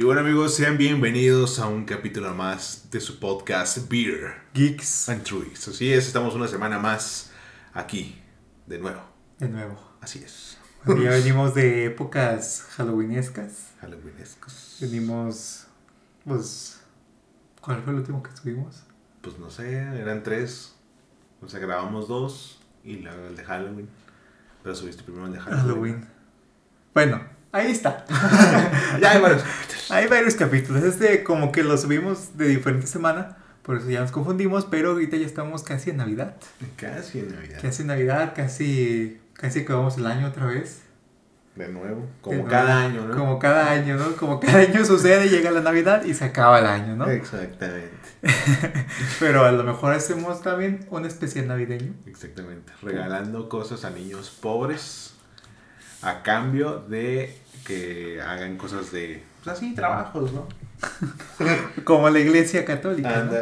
Y bueno amigos, sean bienvenidos a un capítulo más de su podcast Beer Geeks and Trees. Así es, estamos una semana más aquí, de nuevo. de nuevo. Así es. Bueno, ya venimos de épocas halloweenescas. Halloweenescos. Venimos, pues, ¿cuál fue el último que estuvimos? Pues no sé, eran tres. O sea, grabamos dos y luego el de Halloween. Pero subiste primero el de Halloween. Halloween. Bueno, ahí está. ya hay varios. Hay varios capítulos. Este como que lo subimos de diferente semana. Por eso ya nos confundimos. Pero ahorita ya estamos casi en Navidad. Casi en Navidad. Casi en Navidad, casi, casi acabamos el año otra vez. De nuevo. Como De nuevo. cada año, ¿no? Como cada año, ¿no? Como cada año sucede, llega la Navidad y se acaba el año, ¿no? Exactamente. Pero a lo mejor hacemos también un especial navideño. Exactamente. Regalando cosas a niños pobres a cambio de que hagan cosas de, pues así, trabajos, ¿no? Como la iglesia católica. ¿no?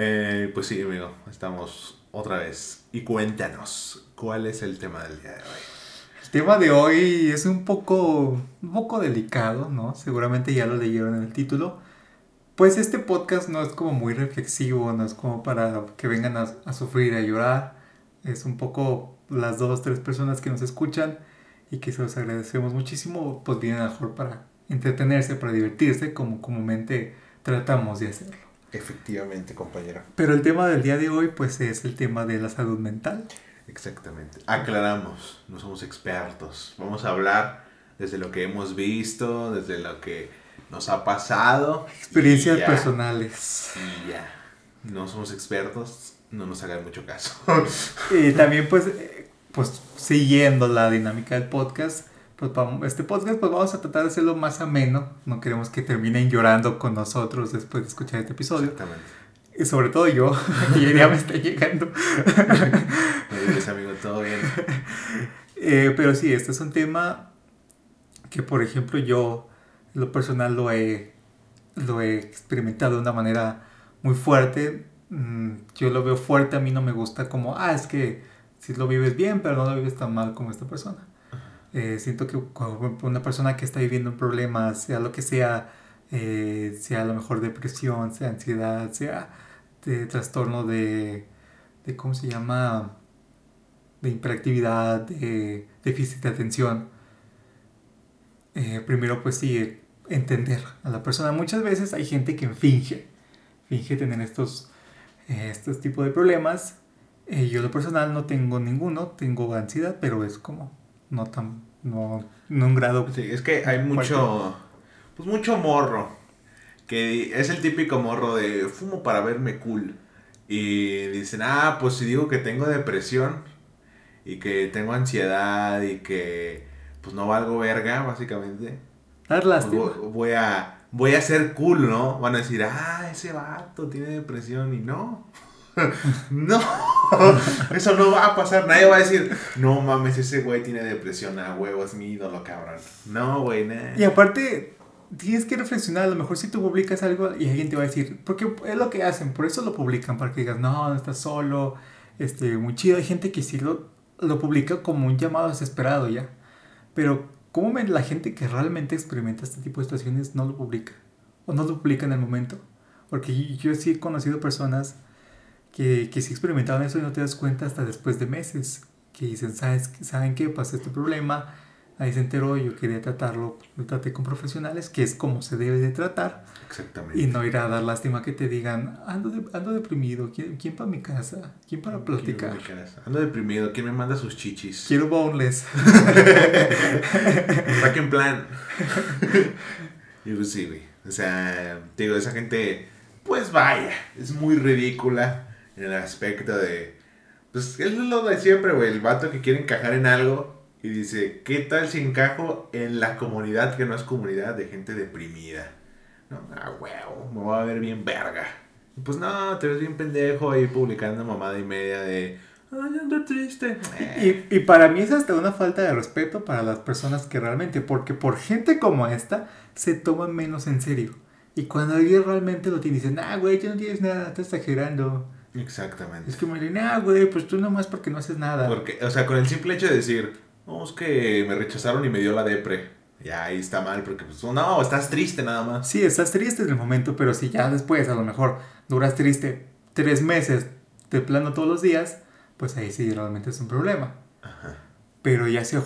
Eh, pues sí, amigo, estamos otra vez. Y cuéntanos, ¿cuál es el tema del día de hoy? El tema de hoy es un poco, un poco delicado, ¿no? Seguramente ya lo leyeron en el título. Pues este podcast no es como muy reflexivo, no es como para que vengan a, a sufrir, a llorar. Es un poco las dos, tres personas que nos escuchan y que se los agradecemos muchísimo, pues vienen a lo mejor para entretenerse, para divertirse, como comúnmente tratamos de hacerlo. Efectivamente, compañero. Pero el tema del día de hoy, pues es el tema de la salud mental. Exactamente. Aclaramos, no somos expertos. Vamos a hablar desde lo que hemos visto, desde lo que nos ha pasado. Experiencias y ya. personales. Y ya. No somos expertos, no nos hagan mucho caso. Y también pues, eh, pues siguiendo la dinámica del podcast, pues vamos, este podcast pues vamos a tratar de hacerlo más ameno. No queremos que terminen llorando con nosotros después de escuchar este episodio. Exactamente. Y sobre todo yo, y ya me está llegando. Me dices, amigo, todo bien. Eh, pero sí, este es un tema que, por ejemplo, yo, en lo personal, lo he, lo he experimentado de una manera muy fuerte. Mm, Yo lo veo fuerte, a mí no me gusta como, ah, es que si lo vives bien, pero no lo vives tan mal como esta persona. Eh, siento que una persona que está viviendo un problema, sea lo que sea, eh, sea a lo mejor depresión, sea ansiedad, sea de trastorno de, de ¿cómo se llama? De hiperactividad, de déficit de atención. Eh, primero pues sí, entender a la persona. Muchas veces hay gente que finge, finge tener estos, estos tipos de problemas. Eh, yo lo personal no tengo ninguno, tengo ansiedad, pero es como no tan, no, no un grado Sí, es que hay mucho, pues mucho morro. Que es el típico morro de fumo para verme cool. Y dicen, ah, pues si digo que tengo depresión y que tengo ansiedad y que pues no valgo verga, básicamente. dar pues, lástima. voy, voy a, voy a ser cool, ¿no? Van a decir, ah, ese vato tiene depresión y no. no, eso no va a pasar. Nadie va a decir, no mames, ese güey tiene depresión, a huevo, es mi ídolo, cabrón. No, güey, nah. Y aparte, tienes que reflexionar, a lo mejor si tú publicas algo y alguien te va a decir, porque es lo que hacen, por eso lo publican, para que digas, no, no estás solo, este, muy chido. Hay gente que sí lo, lo publica como un llamado desesperado ya. Pero, ¿cómo la gente que realmente experimenta este tipo de situaciones no lo publica? O no lo publica en el momento. Porque yo sí he conocido personas que, que sí experimentaron eso y no te das cuenta hasta después de meses. Que dicen, ¿sabes, ¿saben qué? Pasé este problema, ahí se enteró, yo quería tratarlo, lo traté con profesionales, que es como se debe de tratar. Exactamente. Y no ir a dar lástima que te digan, ando, de- ando deprimido, ¿quién, quién para mi casa? ¿Quién para platicar? Quiero mi casa. Ando deprimido. ¿Quién me manda sus chichis? Quiero boneless. Saquen plan. y pues sí, güey. O sea, te digo, esa gente, pues vaya, es muy ridícula en el aspecto de. Pues es lo de siempre, güey. El vato que quiere encajar en algo y dice, ¿qué tal si encajo en la comunidad que no es comunidad de gente deprimida? No, ah, huevo, me voy a ver bien verga. Y pues no, te ves bien pendejo ahí publicando mamada y media de. Ay, ando triste. Eh, Y, y para mí es hasta una falta de respeto para las personas que realmente, porque por gente como esta, se toman menos en serio. Y cuando alguien realmente lo tiene, dicen, ah, güey, tú no tienes nada, estás exagerando. Exactamente. Es como, ah, güey, pues tú nomás porque no haces nada. Porque, o sea, con el simple hecho de decir, no, es que me rechazaron y me dio la depre. Ya ahí está mal porque pues no, estás triste nada más. Sí, estás triste en el momento, pero si ya después a lo mejor duras triste tres meses de plano todos los días, pues ahí sí realmente es un problema. Ajá. Pero ya si a,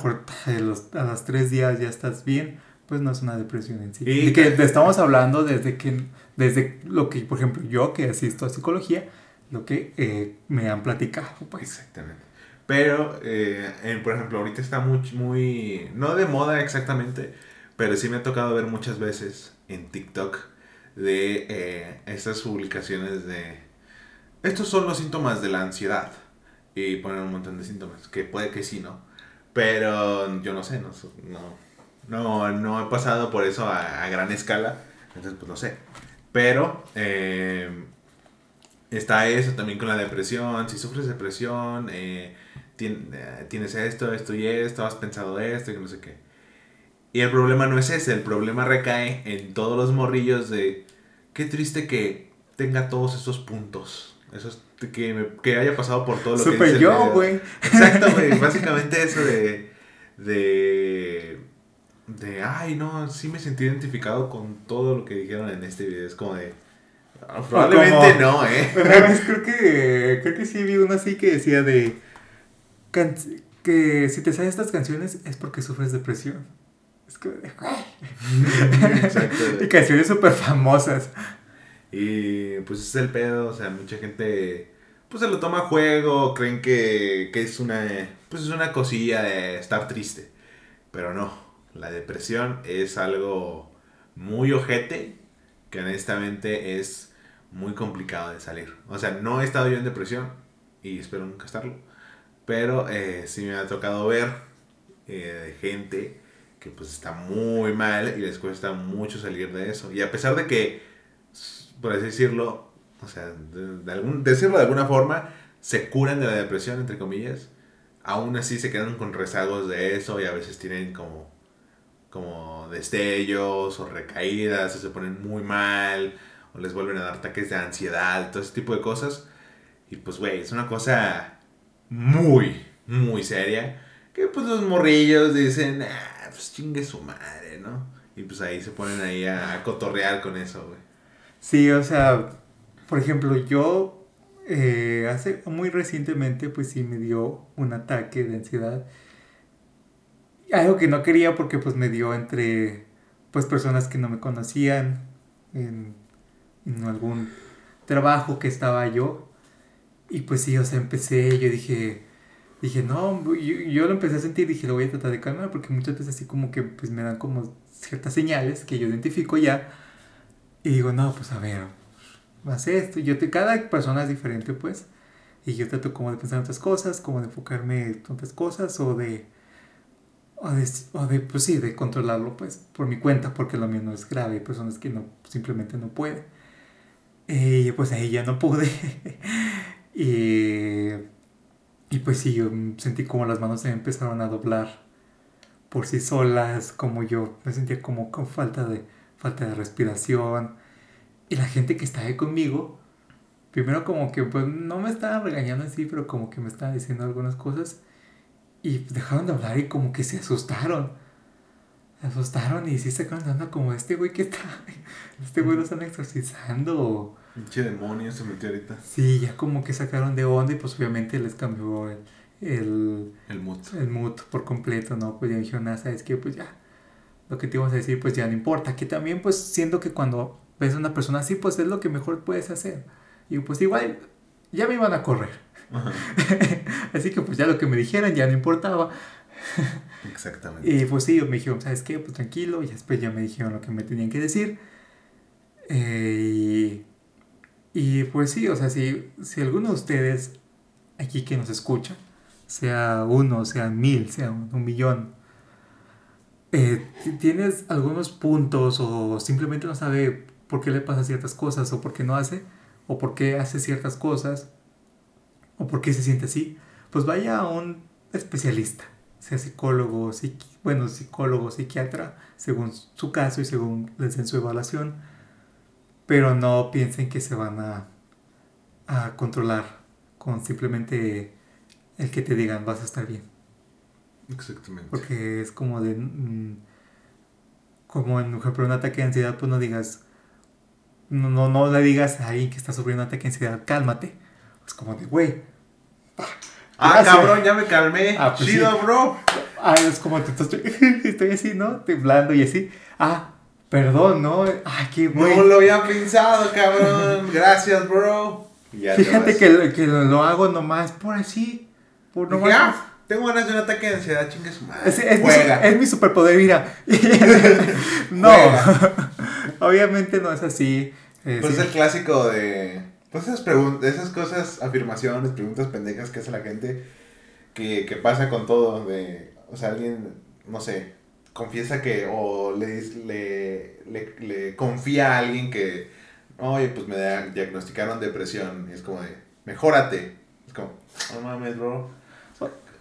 los, a los tres días ya estás bien, pues no es una depresión en sí. Y que estamos hablando desde que, desde lo que, por ejemplo, yo que asisto a psicología, lo que eh, me han platicado, pues. Exactamente. Pero, eh, por ejemplo, ahorita está muy, muy, no de moda exactamente, pero sí me ha tocado ver muchas veces en TikTok de eh, estas publicaciones de, estos son los síntomas de la ansiedad. Y ponen un montón de síntomas, que puede que sí, ¿no? Pero yo no sé, no, no, no, he pasado por eso a, gran escala, entonces pues no sé. Pero eh, está eso también con la depresión, si sufres depresión, eh, tienes esto, esto y esto, has pensado esto y no sé qué. Y el problema no es ese, el problema recae en todos los morrillos de qué triste que tenga todos esos puntos. Esos, que, que haya pasado por todo lo Super que dice yo, güey. Exacto, güey. Básicamente eso de. De. De. Ay, no, sí me sentí identificado con todo lo que dijeron en este video. Es como de. Ah, probablemente no, ¿eh? creo que. Creo que sí vi uno así que decía de que si te sabes estas canciones es porque sufres depresión. Es que... Exacto. y canciones súper famosas. Y pues es el pedo, o sea, mucha gente pues se lo toma a juego, creen que, que es una pues es una cosilla de estar triste. Pero no, la depresión es algo muy ojete que honestamente es muy complicado de salir. O sea, no he estado yo en depresión y espero nunca estarlo pero eh, sí me ha tocado ver eh, gente que pues está muy mal y les cuesta mucho salir de eso. Y a pesar de que, por así decirlo, o sea, de, algún, decirlo de alguna forma, se curan de la depresión, entre comillas, aún así se quedan con rezagos de eso y a veces tienen como, como destellos o recaídas o se ponen muy mal o les vuelven a dar ataques de ansiedad, todo ese tipo de cosas. Y pues, güey, es una cosa muy, muy seria. Que pues los morrillos dicen, ah, pues chingue su madre, ¿no? Y pues ahí se ponen ahí a, cotorrear con eso, güey. Sí, o sea, por ejemplo, yo eh, hace muy recientemente pues sí me dio un ataque de ansiedad. Algo que no quería porque pues me dio entre pues personas que no me conocían en, en algún trabajo que estaba yo y pues sí, o sea, empecé, yo dije, dije, no, yo, lo empecé a sentir, dije, lo voy a tratar de calmar, porque muchas veces así como que pues me dan como ciertas señales que yo identifico ya. Y digo, no, pues a ver, haz esto. Yo cada persona es diferente, pues. Y yo trato como de pensar en otras cosas, como de enfocarme en otras cosas, o de, o de, o de, pues sí, de controlarlo, pues, por mi cuenta, porque lo mío no es grave. Hay personas que no, simplemente no pueden. Y pues ahí ya no pude. Y, y pues sí, yo sentí como las manos se me empezaron a doblar por sí solas, como yo me sentía como con falta de, falta de respiración. Y la gente que estaba ahí conmigo, primero como que pues no me estaba regañando así, pero como que me estaba diciendo algunas cosas. Y dejaron de hablar y como que se asustaron. Se asustaron y sí se quedaron dando como este güey que está, este güey lo están exorcizando Pinche demonio se metió ahorita. Sí, ya como que sacaron de onda y pues obviamente les cambió el... El, el mood. El mood por completo, ¿no? Pues ya dijeron, ah, ¿sabes qué? Pues ya, lo que te ibas a decir, pues ya no importa. Que también, pues, siento que cuando ves a una persona así, pues es lo que mejor puedes hacer. Y pues igual, ya me iban a correr. así que pues ya lo que me dijeran ya no importaba. Exactamente. Y pues sí, me dijeron, ¿sabes qué? Pues tranquilo. Y después ya me dijeron lo que me tenían que decir. Eh, y y pues sí, o sea, si, si alguno de ustedes aquí que nos escucha, sea uno, sea mil, sea un, millón, eh, tienes algunos puntos o simplemente no sabe por qué le pasa ciertas cosas o por qué no hace, o por qué hace ciertas cosas, o por qué se siente así, pues vaya a un especialista, sea psicólogo, bueno, psicólogo, psiquiatra, según su caso y según les den su evaluación pero no piensen que se van a, a controlar con simplemente el que te digan vas a estar bien. Exactamente. Porque es como de... Mm, como en, por ejemplo, un ataque de ansiedad, pues no digas, no, no, no le digas a alguien que está sufriendo un ataque de ansiedad, cálmate. Es como de, güey. Ah, gracias. cabrón, ya me calmé. Ah, pues Chido, sí. bro. Ah, es como te estoy, estoy así, ¿no? Temblando y así. Ah, perdón, ¿no? Ay, qué güey. No lo había pensado, cabrón. Gracias, bro. Ya Fíjate que, lo- que lo, lo hago nomás por así. Por nomás. ah, tengo ganas de un ataque de ansiedad, chingue su madre. Es, es mi, Juega. su- es mi superpoder, mira. no, obviamente no es así. eh, Pues es el clásico de. Pues esas esas cosas, afirmaciones, preguntas pendejas que hace la gente que, que pasa con todo. De, o sea, alguien, no sé, confiesa que. O le, le, le, le confía a alguien que. Oye, pues me diagnosticaron depresión. Y es como de. Mejórate. Es como. No mames, bro.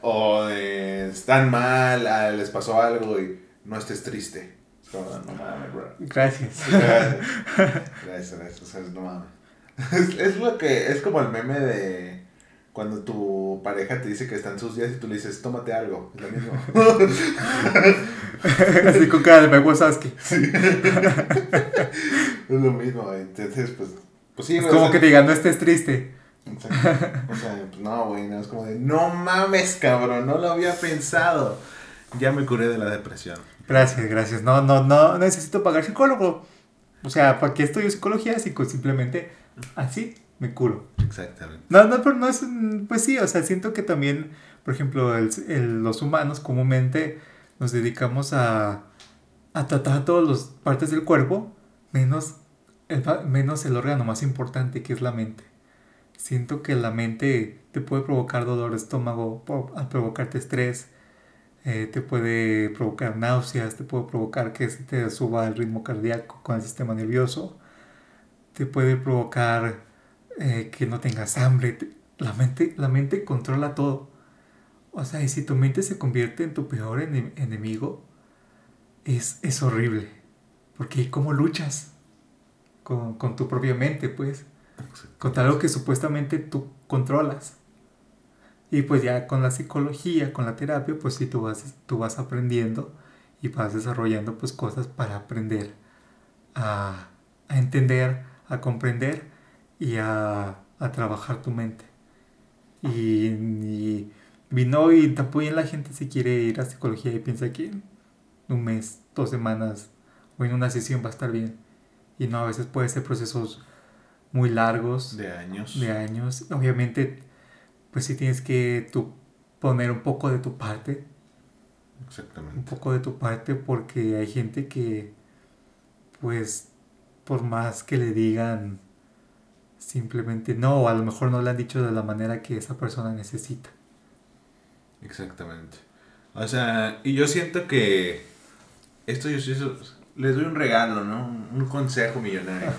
O de. Están mal, ah, les pasó algo y no estés triste. Es como, no mames, bro. Gracias. Gracias, gracias, o sea, no mames. Es, es lo que, es como el meme de cuando tu pareja te dice que están sus días y tú le dices, tómate algo, es lo mismo. así con cara de me Wazowski. es lo mismo, entonces, pues, pues sí, Es como que te digan, no estés triste. exacto. O sea, pues no, güey, no, es como de, no mames, cabrón, no lo había pensado. Ya me curé de la depresión. Gracias, gracias. No, no, no necesito pagar psicólogo. O sea, ¿para qué estudio psicología? Si con- simplemente así me curo. Exactamente. No, no, pero no es. Pues sí, o sea, siento que también, por ejemplo, el- el- los humanos comúnmente nos dedicamos a, a tratar todas las partes del cuerpo, menos el, menos el órgano más importante que es la mente. Siento que la mente te puede provocar dolor de estómago al provocarte estrés, eh, te puede provocar náuseas, te puede provocar que se te suba el ritmo cardíaco con el sistema nervioso, te puede provocar eh, que no tengas hambre. La mente, la mente controla todo. O sea, y si tu mente se convierte en tu peor ene- enemigo, es, es horrible. Porque ¿cómo luchas con, con tu propia mente, pues? Contra algo que supuestamente tú controlas. Y pues ya con la psicología, con la terapia, pues sí tú vas, tú vas aprendiendo y vas desarrollando pues cosas para aprender a, a entender, a comprender y a, a trabajar tu mente. Y, y, y no, y tampoco la gente si quiere ir a psicología y piensa que en un mes, dos semanas o en una sesión va a estar bien. Y no, a veces puede ser procesos muy largos De años. de años. Obviamente, pues sí tienes que tú poner un poco de tu parte, un Exactamente. poco de tu parte, porque hay gente que, pues, por más que le digan simplemente no, o a lo mejor no le han dicho de la manera que esa persona necesita. Exactamente. O sea, y yo siento que esto yo les doy un regalo, ¿no? Un, consejo millonario.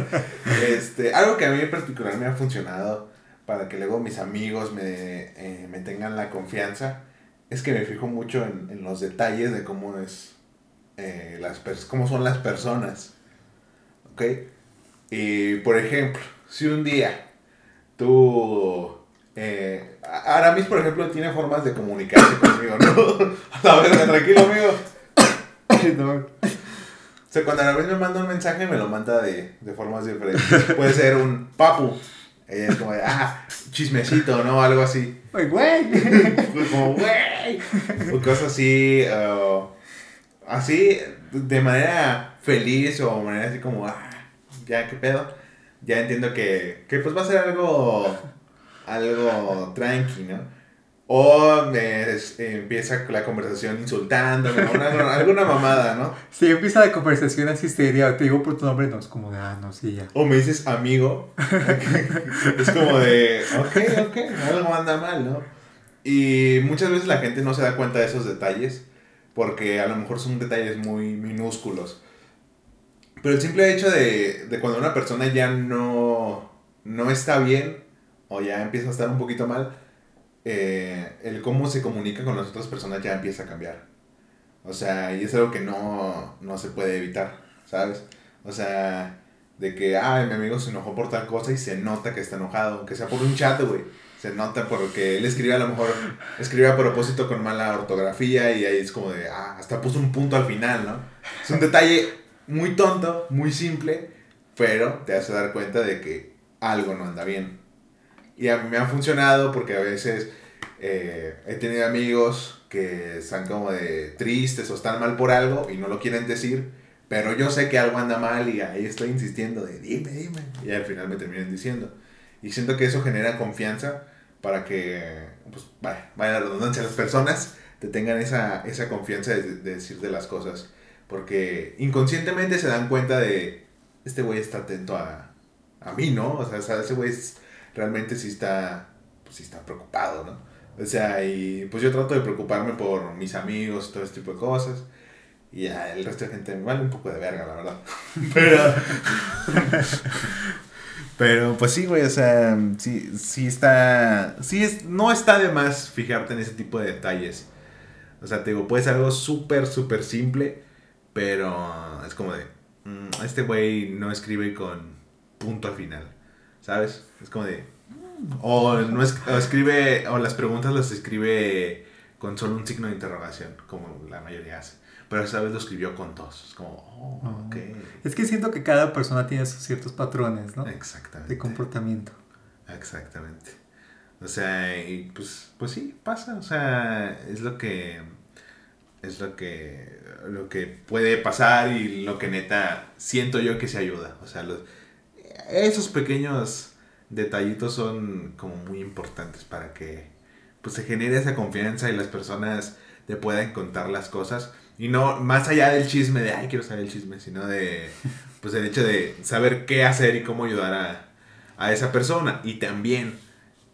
este, algo que a mí en particular me ha funcionado para que luego mis amigos me, eh, me tengan la confianza es que me fijo mucho en, en los detalles de cómo es eh, las cómo son las personas. ¿Ok? Y por ejemplo, si un día tú eh, Aramis, por ejemplo, tiene formas de comunicarse conmigo, ¿no? A ver, tranquilo, amigo. O sea, cuando Aramis me manda un mensaje, me lo manda de, de formas diferentes. Puede ser un papu. Ella es como de, ah, chismecito, ¿no? Algo así. ¡Ay, güey! Como, güey. O cosas así. uh, así, de manera feliz o de manera así como, ah, ya, qué pedo. Ya entiendo que, que pues va a ser algo, algo tranqui, ¿no? O me es- empieza la conversación insultándome, una- alguna mamada, ¿no? Si empieza la conversación así seria, te digo por tu nombre, no es como de, ah, no, sí, ya. O me dices amigo. es como de, ok, ok, algo anda mal, ¿no? Y muchas veces la gente no se da cuenta de esos detalles porque a lo mejor son detalles muy minúsculos. Pero el simple hecho de, de cuando una persona ya no, no está bien o ya empieza a estar un poquito mal, eh, el cómo se comunica con las otras personas ya empieza a cambiar. O sea, y es algo que no, no se puede evitar, ¿sabes? O sea, de que, ay, mi amigo se enojó por tal cosa y se nota que está enojado, aunque sea por un chat, güey. Se nota porque él escribe a lo mejor, escribe a propósito con mala ortografía y ahí es como de, ah, hasta puso un punto al final, ¿no? Es un detalle muy tonto, muy simple, pero te hace dar cuenta de que algo no anda bien. Y a mí me ha funcionado porque a veces eh, he tenido amigos que están como de tristes o están mal por algo y no lo quieren decir, pero yo sé que algo anda mal y ahí estoy insistiendo de dime, dime. Y al final me terminan diciendo. Y siento que eso genera confianza para que, pues, vaya, vaya la redundancia, las personas te tengan esa, esa confianza de, de decirte las cosas. Porque inconscientemente se dan cuenta de, este güey está atento a, a mí, ¿no? O sea, ese güey realmente sí está, pues, sí está preocupado, ¿no? O sea, y pues yo trato de preocuparme por mis amigos, todo este tipo de cosas. Y ya el resto de gente me vale un poco de verga, la verdad. Pero. pero pues sí, güey, o sea, sí, sí está. Sí, es, no está de más fijarte en ese tipo de detalles. O sea, te digo, puede ser algo súper, súper simple, pero es como de. Mm, este güey no escribe con punto al final, ¿sabes? Es como de. O, no es, o escribe, o las preguntas las escribe con solo un signo de interrogación, como la mayoría hace. Pero esa vez lo escribió con dos. Es como, oh, Ah. ok. Es que siento que cada persona tiene sus ciertos patrones, ¿no? Exactamente. De comportamiento. Exactamente. O sea, y pues, pues sí, pasa. O sea, es lo que. Es lo que. Lo que puede pasar y lo que neta siento yo que se ayuda. O sea, los, esos pequeños detallitos son como muy importantes para que pues se genere esa confianza y las personas te puedan contar las cosas. Y no más allá del chisme de, ay, quiero saber el chisme, sino de, pues el hecho de saber qué hacer y cómo ayudar a, a esa persona. Y también,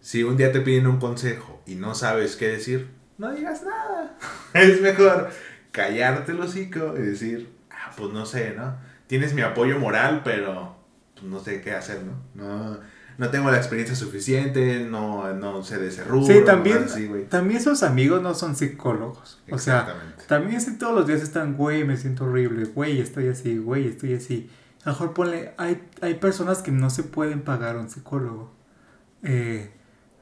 si un día te piden un consejo y no sabes qué decir, no digas nada. Es mejor callarte el hocico y decir, ah, pues no sé, ¿no? Tienes mi apoyo moral, pero pues, no sé qué hacer, ¿no? No, no tengo la experiencia suficiente, no, no sé de ese rubro. Sí, también, así, güey. también sus amigos no son psicólogos. O sea, Exactamente. también si todos los días están, güey, me siento horrible, güey, estoy así, güey, estoy así. A lo mejor ponle, hay, hay personas que no se pueden pagar un psicólogo. Eh,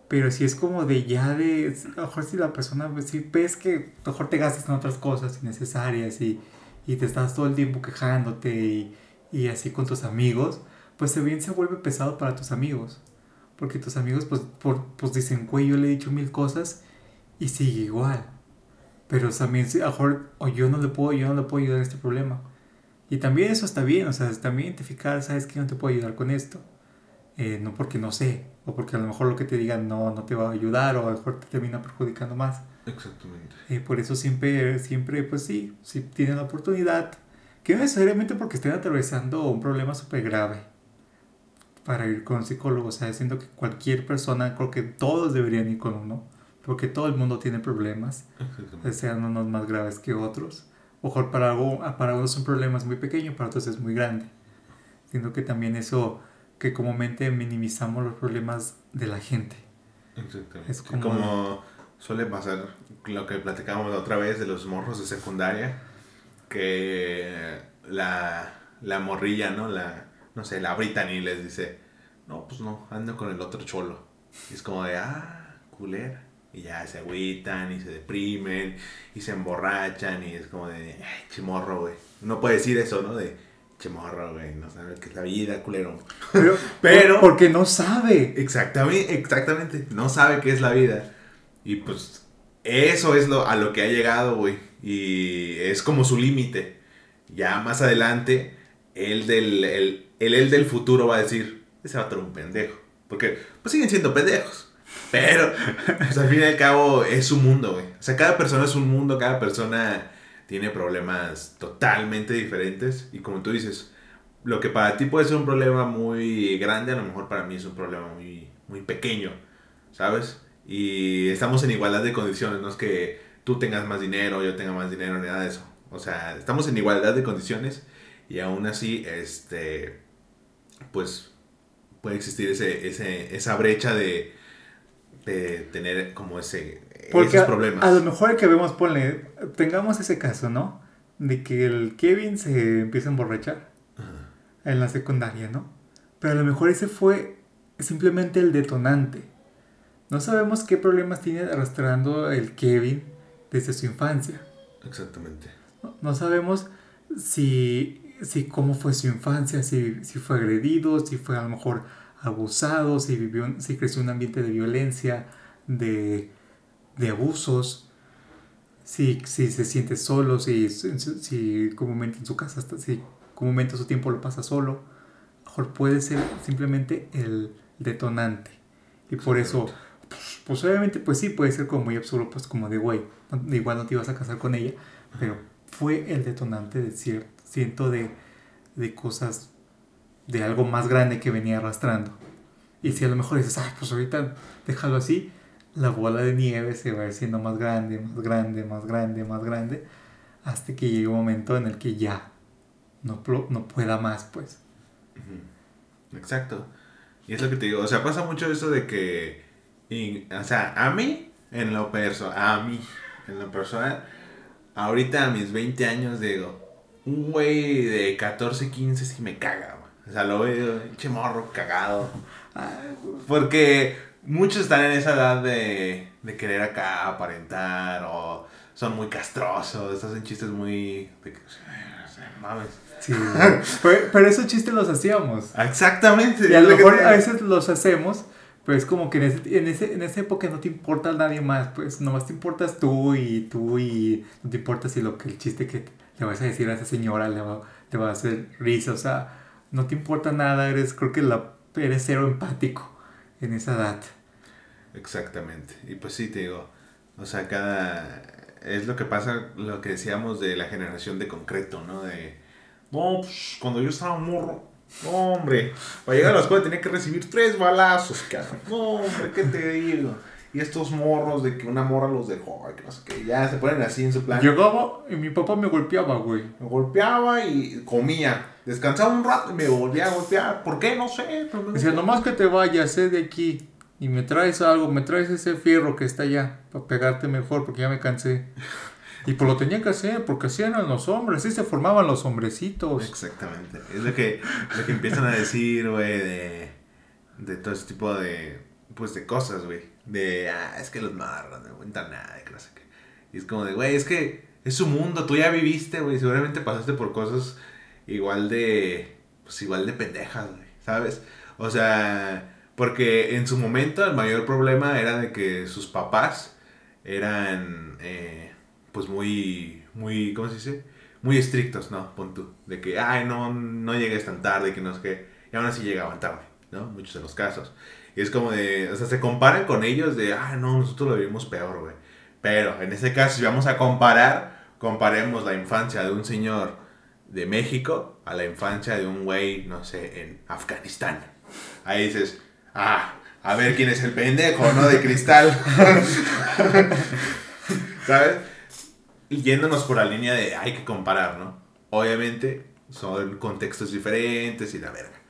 pero si es como de ya de, a lo mejor si la persona, pues, si ves que a lo mejor te gastas en otras cosas innecesarias y, y te estás todo el tiempo quejándote y, y así con tus amigos, pues también se vuelve pesado para tus amigos. Porque tus amigos pues, por, pues dicen, güey, yo le he dicho mil cosas y sigue igual. Pero también, a lo mejor, o yo no le puedo, yo no le puedo ayudar en este problema. Y también eso está bien, o sea, también identificar, sabes que no te puedo ayudar con esto. Eh, no porque no sé, o porque a lo mejor lo que te digan no, no te va a ayudar, o a lo mejor te termina perjudicando más. Exactamente. Eh, por eso siempre, siempre, pues sí, si tienen la oportunidad, que no necesariamente porque estén atravesando un problema súper grave para ir con un psicólogo, o sea, siento que cualquier persona, creo que todos deberían ir con uno, porque todo el mundo tiene problemas, sean unos más graves que otros. O mejor para, algo, para unos son problemas muy pequeños, para otros es muy grande. Siento que también eso, que comúnmente minimizamos los problemas de la gente. Exactamente. Es Sí, como- como... suele pasar lo que platicábamos la otra vez de los morros de secundaria, que la, la morrilla, ¿no? La, no sé, la Brittany les dice, no, pues no, ando con el otro cholo. Y es como de, ah, culera. Y ya se agüitan y se deprimen y se emborrachan y es como de, ay, chimorro, güey. Uno puede decir eso, ¿no? De, chimorro, güey, no sabes qué es la vida, culero. Pero, Pero- porque no sabe. Exactamente, exactamente. No sabe qué es la vida. Y pues eso es lo, a lo que ha llegado, güey. Y es como su límite. Ya más adelante, él del, el, el él del futuro va a decir, ese va a ser un pendejo. Porque pues siguen siendo pendejos. Pero pues, al fin y al cabo es su mundo, güey. O sea, cada persona es un mundo, cada persona tiene problemas totalmente diferentes. Y como tú dices, lo que para ti puede ser un problema muy grande, a lo mejor para mí es un problema muy, muy pequeño, ¿sabes? Y estamos en igualdad de condiciones, no es que tú tengas más dinero, yo tenga más dinero, ni nada de eso. O sea, estamos en igualdad de condiciones y aún así, este, pues puede existir ese, ese, esa brecha de, de tener como ese, Porque esos a, problemas. a lo mejor el que vemos, ponle, tengamos ese caso, ¿no? De que el Kevin se empieza a emborrachar Ajá. en la secundaria, ¿no? Pero a lo mejor ese fue simplemente el detonante no sabemos qué problemas tiene arrastrando el Kevin desde su infancia. Exactamente. No, no sabemos si, si cómo fue su infancia, si, si fue agredido, si fue a lo mejor abusado, si, vivió, si creció en un ambiente de violencia, de, de abusos, si, si se siente solo, si, si comúnmente en su casa, si comúnmente su tiempo lo pasa solo. Mejor puede ser simplemente el detonante. Y por eso, pues, pues, obviamente, pues sí, puede ser como muy absurdo, pues como de, güey, igual no te ibas a casar con ella, pero fue el detonante de cierto, ciento de, de cosas, de algo más grande que venía arrastrando. Y si a lo mejor dices, ay, pues ahorita déjalo así, la bola de nieve se va haciendo más grande, más grande, más grande, más grande, hasta que llegue un momento en el que ya no, no pueda más, pues. Exacto. Y es lo que te digo, o sea, pasa mucho eso de que, o sea, a mí, en lo personal, a mí, en lo personal, ahorita a mis 20 años digo, un güey de 14, 15 sí me caga, o sea, lo veo, pinche morro cagado. Porque muchos están en esa edad de, de querer acá aparentar o son muy castrosos, estás en chistes muy... De, mames. Sí, pero, esos chistes los hacíamos. Exactamente. Y a lo mejor a veces los hacemos, pero es como que en, ese, en, ese, en esa época no te importa nadie más, pues nomás te importas tú y tú y no te importa si lo que el chiste que le vas a decir a esa señora le va, te va a hacer risa, o sea, no te importa nada, eres, creo que la, eres cero empático en esa edad. Exactamente. Y pues sí, te digo, o sea, cada... Es lo que pasa, lo que decíamos de la generación de concreto, ¿no? De, no, pues cuando yo estaba morro, no, hombre, para llegar a la escuela tenía que recibir tres balazos, cabrón. No, hombre, ¿qué te digo? Y estos morros de que una morra los dejó, que no sé qué, ya se ponen así en su plan. Llegaba y mi papá me golpeaba, güey. Me golpeaba y comía. Descansaba un rato y me volvía a golpear. ¿Por qué? No sé. Pero Decía, nomás que te vayas, sé de aquí y me traes algo, me traes ese fierro que está allá para pegarte mejor porque ya me cansé. Y pues lo tenía que hacer porque así eran los hombres, así se formaban los hombrecitos. Exactamente. Es lo que, lo que empiezan a decir, güey, de, de todo ese tipo de, pues, de cosas, güey. De, ah, es que los marran, no cuentan nada, que no sé qué. Y es como de, güey, es que es su mundo, tú ya viviste, güey, seguramente pasaste por cosas igual de, pues igual de pendejas, ¿sabes? O sea porque en su momento el mayor problema era de que sus papás eran, eh, pues muy, muy, ¿cómo se dice? Muy estrictos, ¿no? Pon tú. De que, ay, no, no llegues tan tarde, que no sé qué. Y aún así llegaban tarde, ¿no? Muchos de los casos. Y es como de, o sea, se comparan con ellos de, ay, no, nosotros lo vivimos peor, güey. Pero en ese caso, si vamos a comparar, comparemos la infancia de un señor de México a la infancia de un güey, no sé, en Afganistán. Ahí dices, ah, a ver quién es el pendejo, ¿no? De cristal. ¿Sabes? Yéndonos por la línea de hay que comparar, ¿no? Obviamente son contextos diferentes y la verga.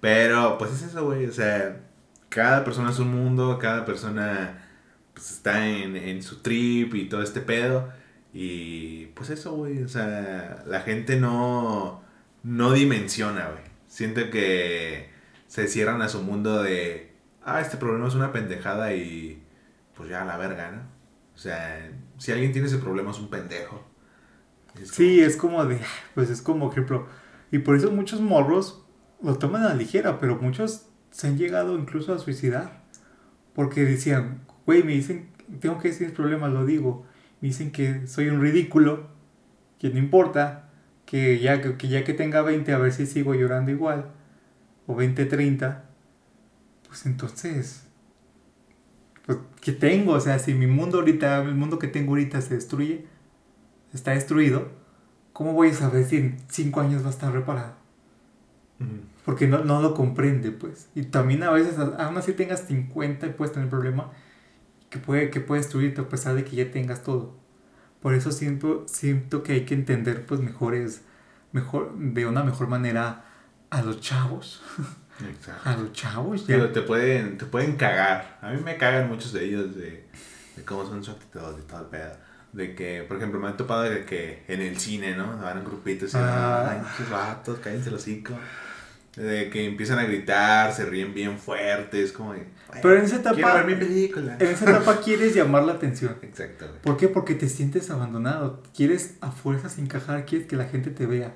Pero pues es eso, güey. O sea, cada persona es un mundo, cada persona pues, está en, en su trip y todo este pedo. Y pues eso, güey. O sea, la gente no, no dimensiona, güey. Siento que se cierran a su mundo de, ah, este problema es una pendejada y pues ya la verga, ¿no? O sea, si alguien tiene ese problema es un pendejo. sí, es como de, pues es como ejemplo, y por eso muchos morros lo toman a la ligera, pero muchos se han llegado incluso a suicidar. Porque decían, güey, me dicen, tengo que decir problemas, lo digo. Dicen que soy un ridículo, que no importa, que ya que, ya que tenga 20 a ver si sigo llorando igual o 20, 30, pues entonces, pues, ¿qué tengo? O sea, si mi mundo ahorita, el mundo que tengo ahorita se destruye, está destruido, ¿cómo voy a saber si en 5 años va a estar reparado? Porque no, no, lo comprende, pues. Y también a veces, aún así tengas 50 y puedes tener problema, que puede, que puede destruirte a pesar de que ya tengas todo. Por eso siento, siento que hay que entender, pues, mejores, mejor, de una mejor manera a los chavos. Exacto. A los chavos ya. Pero te pueden, te pueden cagar. A mí me cagan muchos de ellos de, de cómo son su actitud y todo el pedo. De que, por ejemplo, me han topado de que en el cine, ¿no? Van en grupitos y ah. ay, vatos, cállense los cinco. De que empiezan a gritar, se ríen bien fuertes, como de, "Güey, Pero en esa quiero etapa, ver mi película. en esa etapa quieres llamar la atención. Exacto, güey. ¿Por qué? Porque te sientes abandonado. Quieres a fuerzas encajar, quieres que la gente te vea.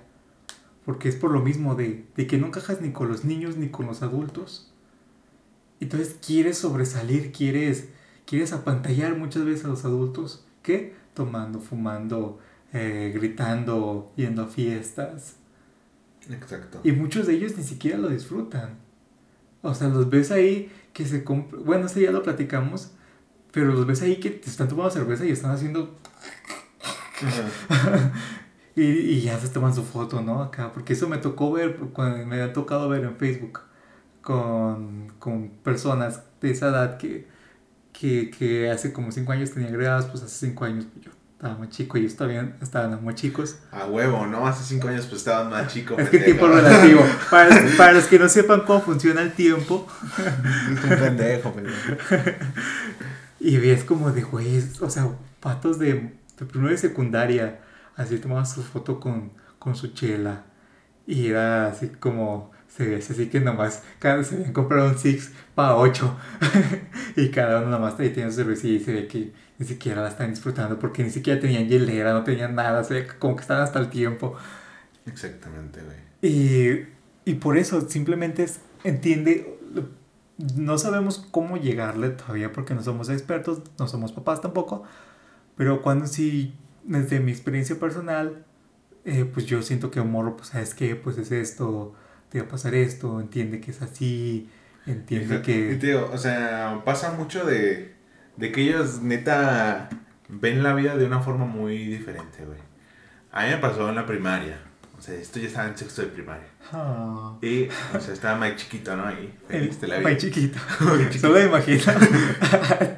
Porque es por lo mismo de, de que no encajas ni con los niños ni con los adultos. Entonces quieres sobresalir, quieres, quieres apantallar muchas veces a los adultos. ¿Qué? Tomando, fumando, eh, gritando, yendo a fiestas. Exacto. Y muchos de ellos ni siquiera lo disfrutan. O sea, los ves ahí que se compran. Bueno, ese ya lo platicamos. Pero los ves ahí que te están tomando cerveza y están haciendo. Y, y ya se toman su foto, ¿no? Acá. Porque eso me tocó ver. Me ha tocado ver en Facebook. Con, con personas de esa edad que, que, que hace como 5 años tenían agregadas. Pues hace 5 años yo estaba muy chico y ellos todavía estaban muy chicos. A huevo, ¿no? Hace cinco años pues estabas más chico. Es que tiempo relativo. Para, para los que no sepan cómo funciona el tiempo. Un pendejo, pendejo. Y ves como de güey, o sea, patos de, de primero de secundaria, así tomaban su foto con, con su chela. Y era así como, se ve así que nomás, cada se habían comprado un Six para 8. y cada uno nomás ahí tenía su cervecilla y se ve que ni siquiera la están disfrutando porque ni siquiera tenían hielera, no tenían nada, se ve como que estaban hasta el tiempo. Exactamente, güey. Y, y por eso simplemente es, entiende, no sabemos cómo llegarle todavía porque no somos expertos, no somos papás tampoco, pero cuando sí, desde mi experiencia personal, eh, pues yo siento que morro, pues sabes qué, pues es esto, te va a pasar esto, entiende que es así, entiende Y que... te digo, o sea, pasa mucho de, de que ellos neta ven la vida de una forma muy diferente, güey. A mí me pasó en la primaria. O sea, esto ya estaba en sexto de primaria. Ah, Y, o sea, estaba más chiquito, ¿no? El feliz de la vida. más chiquito. Solo me imagino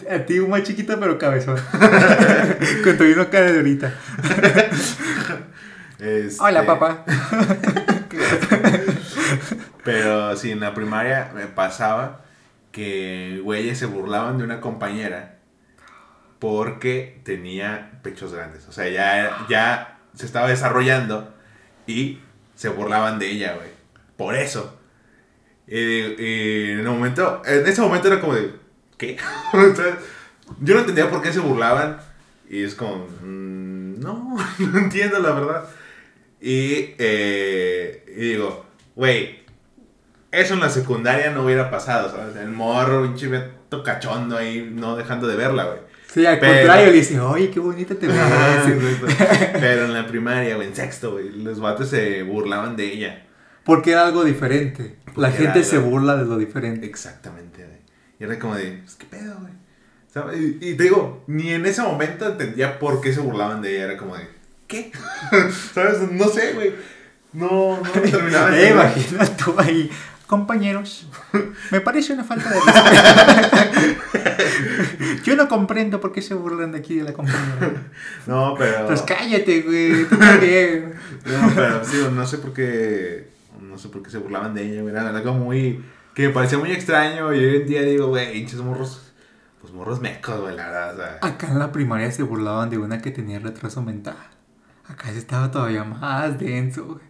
a, a ti un más chiquito pero cabezón. Con tu mismo cara de ahorita. Este, Hola, papá. Pero sí, en la primaria me pasaba que güeyes se burlaban de una compañera porque tenía pechos grandes. O sea, ya, ya se estaba desarrollando y se burlaban de ella, güey. Por eso. Y, y en, un momento, en ese momento era como de, ¿qué? Yo no entendía por qué se burlaban. Y es como, mm, no, no entiendo la verdad. Y, eh, y digo, güey, eso en la secundaria no hubiera pasado, ¿sabes? El morro, un chiveto cachondo ahí, no dejando de verla, güey. Sí, al Pero- contrario, le dice, oye, qué bonita te ves. Pero en la primaria, güey, en sexto, güey, los vatos se burlaban de ella. Porque era algo diferente. La gente se burla de lo diferente. Exactamente, güey. Y era como de, pues, ¿qué pedo, güey? ¿Sabes? Y, y te digo, ni en ese momento entendía por qué se burlaban de ella. Era como de, ¿qué? ¿Sabes? No sé, güey. No, no terminaba de Eh, imagina tú ahí. Compañeros, me parece una falta de respeto. Yo no comprendo por qué se burlan de aquí de la compañera. No, pero... Pues cállate, güey. Tú también. No, pero sí, no sé por qué. No sé por qué se burlaban de ella, güey. Era algo muy. que me parecía muy extraño. Y hoy en día digo, güey, hinches morros. Pues morros mecos, güey, la verdad. O sea, Acá en la primaria se burlaban de una que tenía retraso mental. Acá se estaba todavía más denso, güey.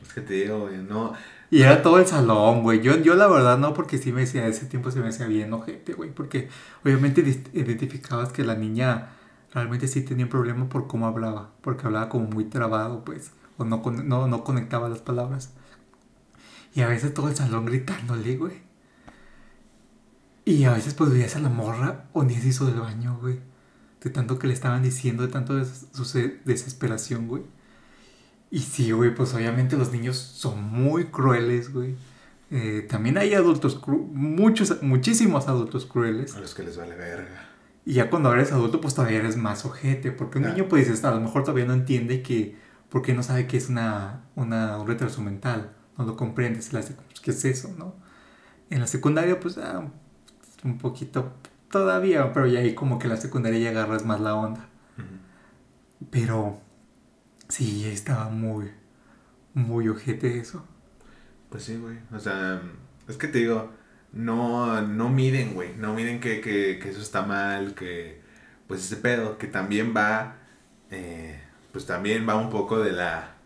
es que te digo, güey, no. Y era todo el salón, güey. Yo, yo la verdad no, porque sí me decía, ese tiempo se me hacía bien ojete, güey. Porque obviamente identificabas que la niña realmente sí tenía un problema por cómo hablaba. Porque hablaba como muy trabado, pues. O no, no, no conectaba las palabras. Y a veces todo el salón gritándole, güey. Y a veces pues veías a la morra o ni se hizo del baño, güey. De tanto que le estaban diciendo, de tanto des- su se- desesperación, güey. Y sí, güey, pues obviamente los niños son muy crueles, güey. Eh, también hay adultos, cru- muchos, muchísimos adultos crueles. A los que les vale verga. Y ya cuando eres adulto, pues todavía eres más ojete. Porque un Ah. niño, pues dices, a lo mejor todavía no entiende que, porque no sabe que es una, una, un retraso mental. No lo comprende, se le hace como, pues, ¿qué es eso, no? En la secundaria, pues, ah, un poquito todavía, pero ya ahí como que en la secundaria ya agarras más la onda. Pero sí, estaba muy, muy ojete eso. Pues sí, güey. O sea, es que te digo, no, no miden, güey. No miden que, que, que eso está mal, que pues ese pedo, que también va, eh, pues también va un poco de la,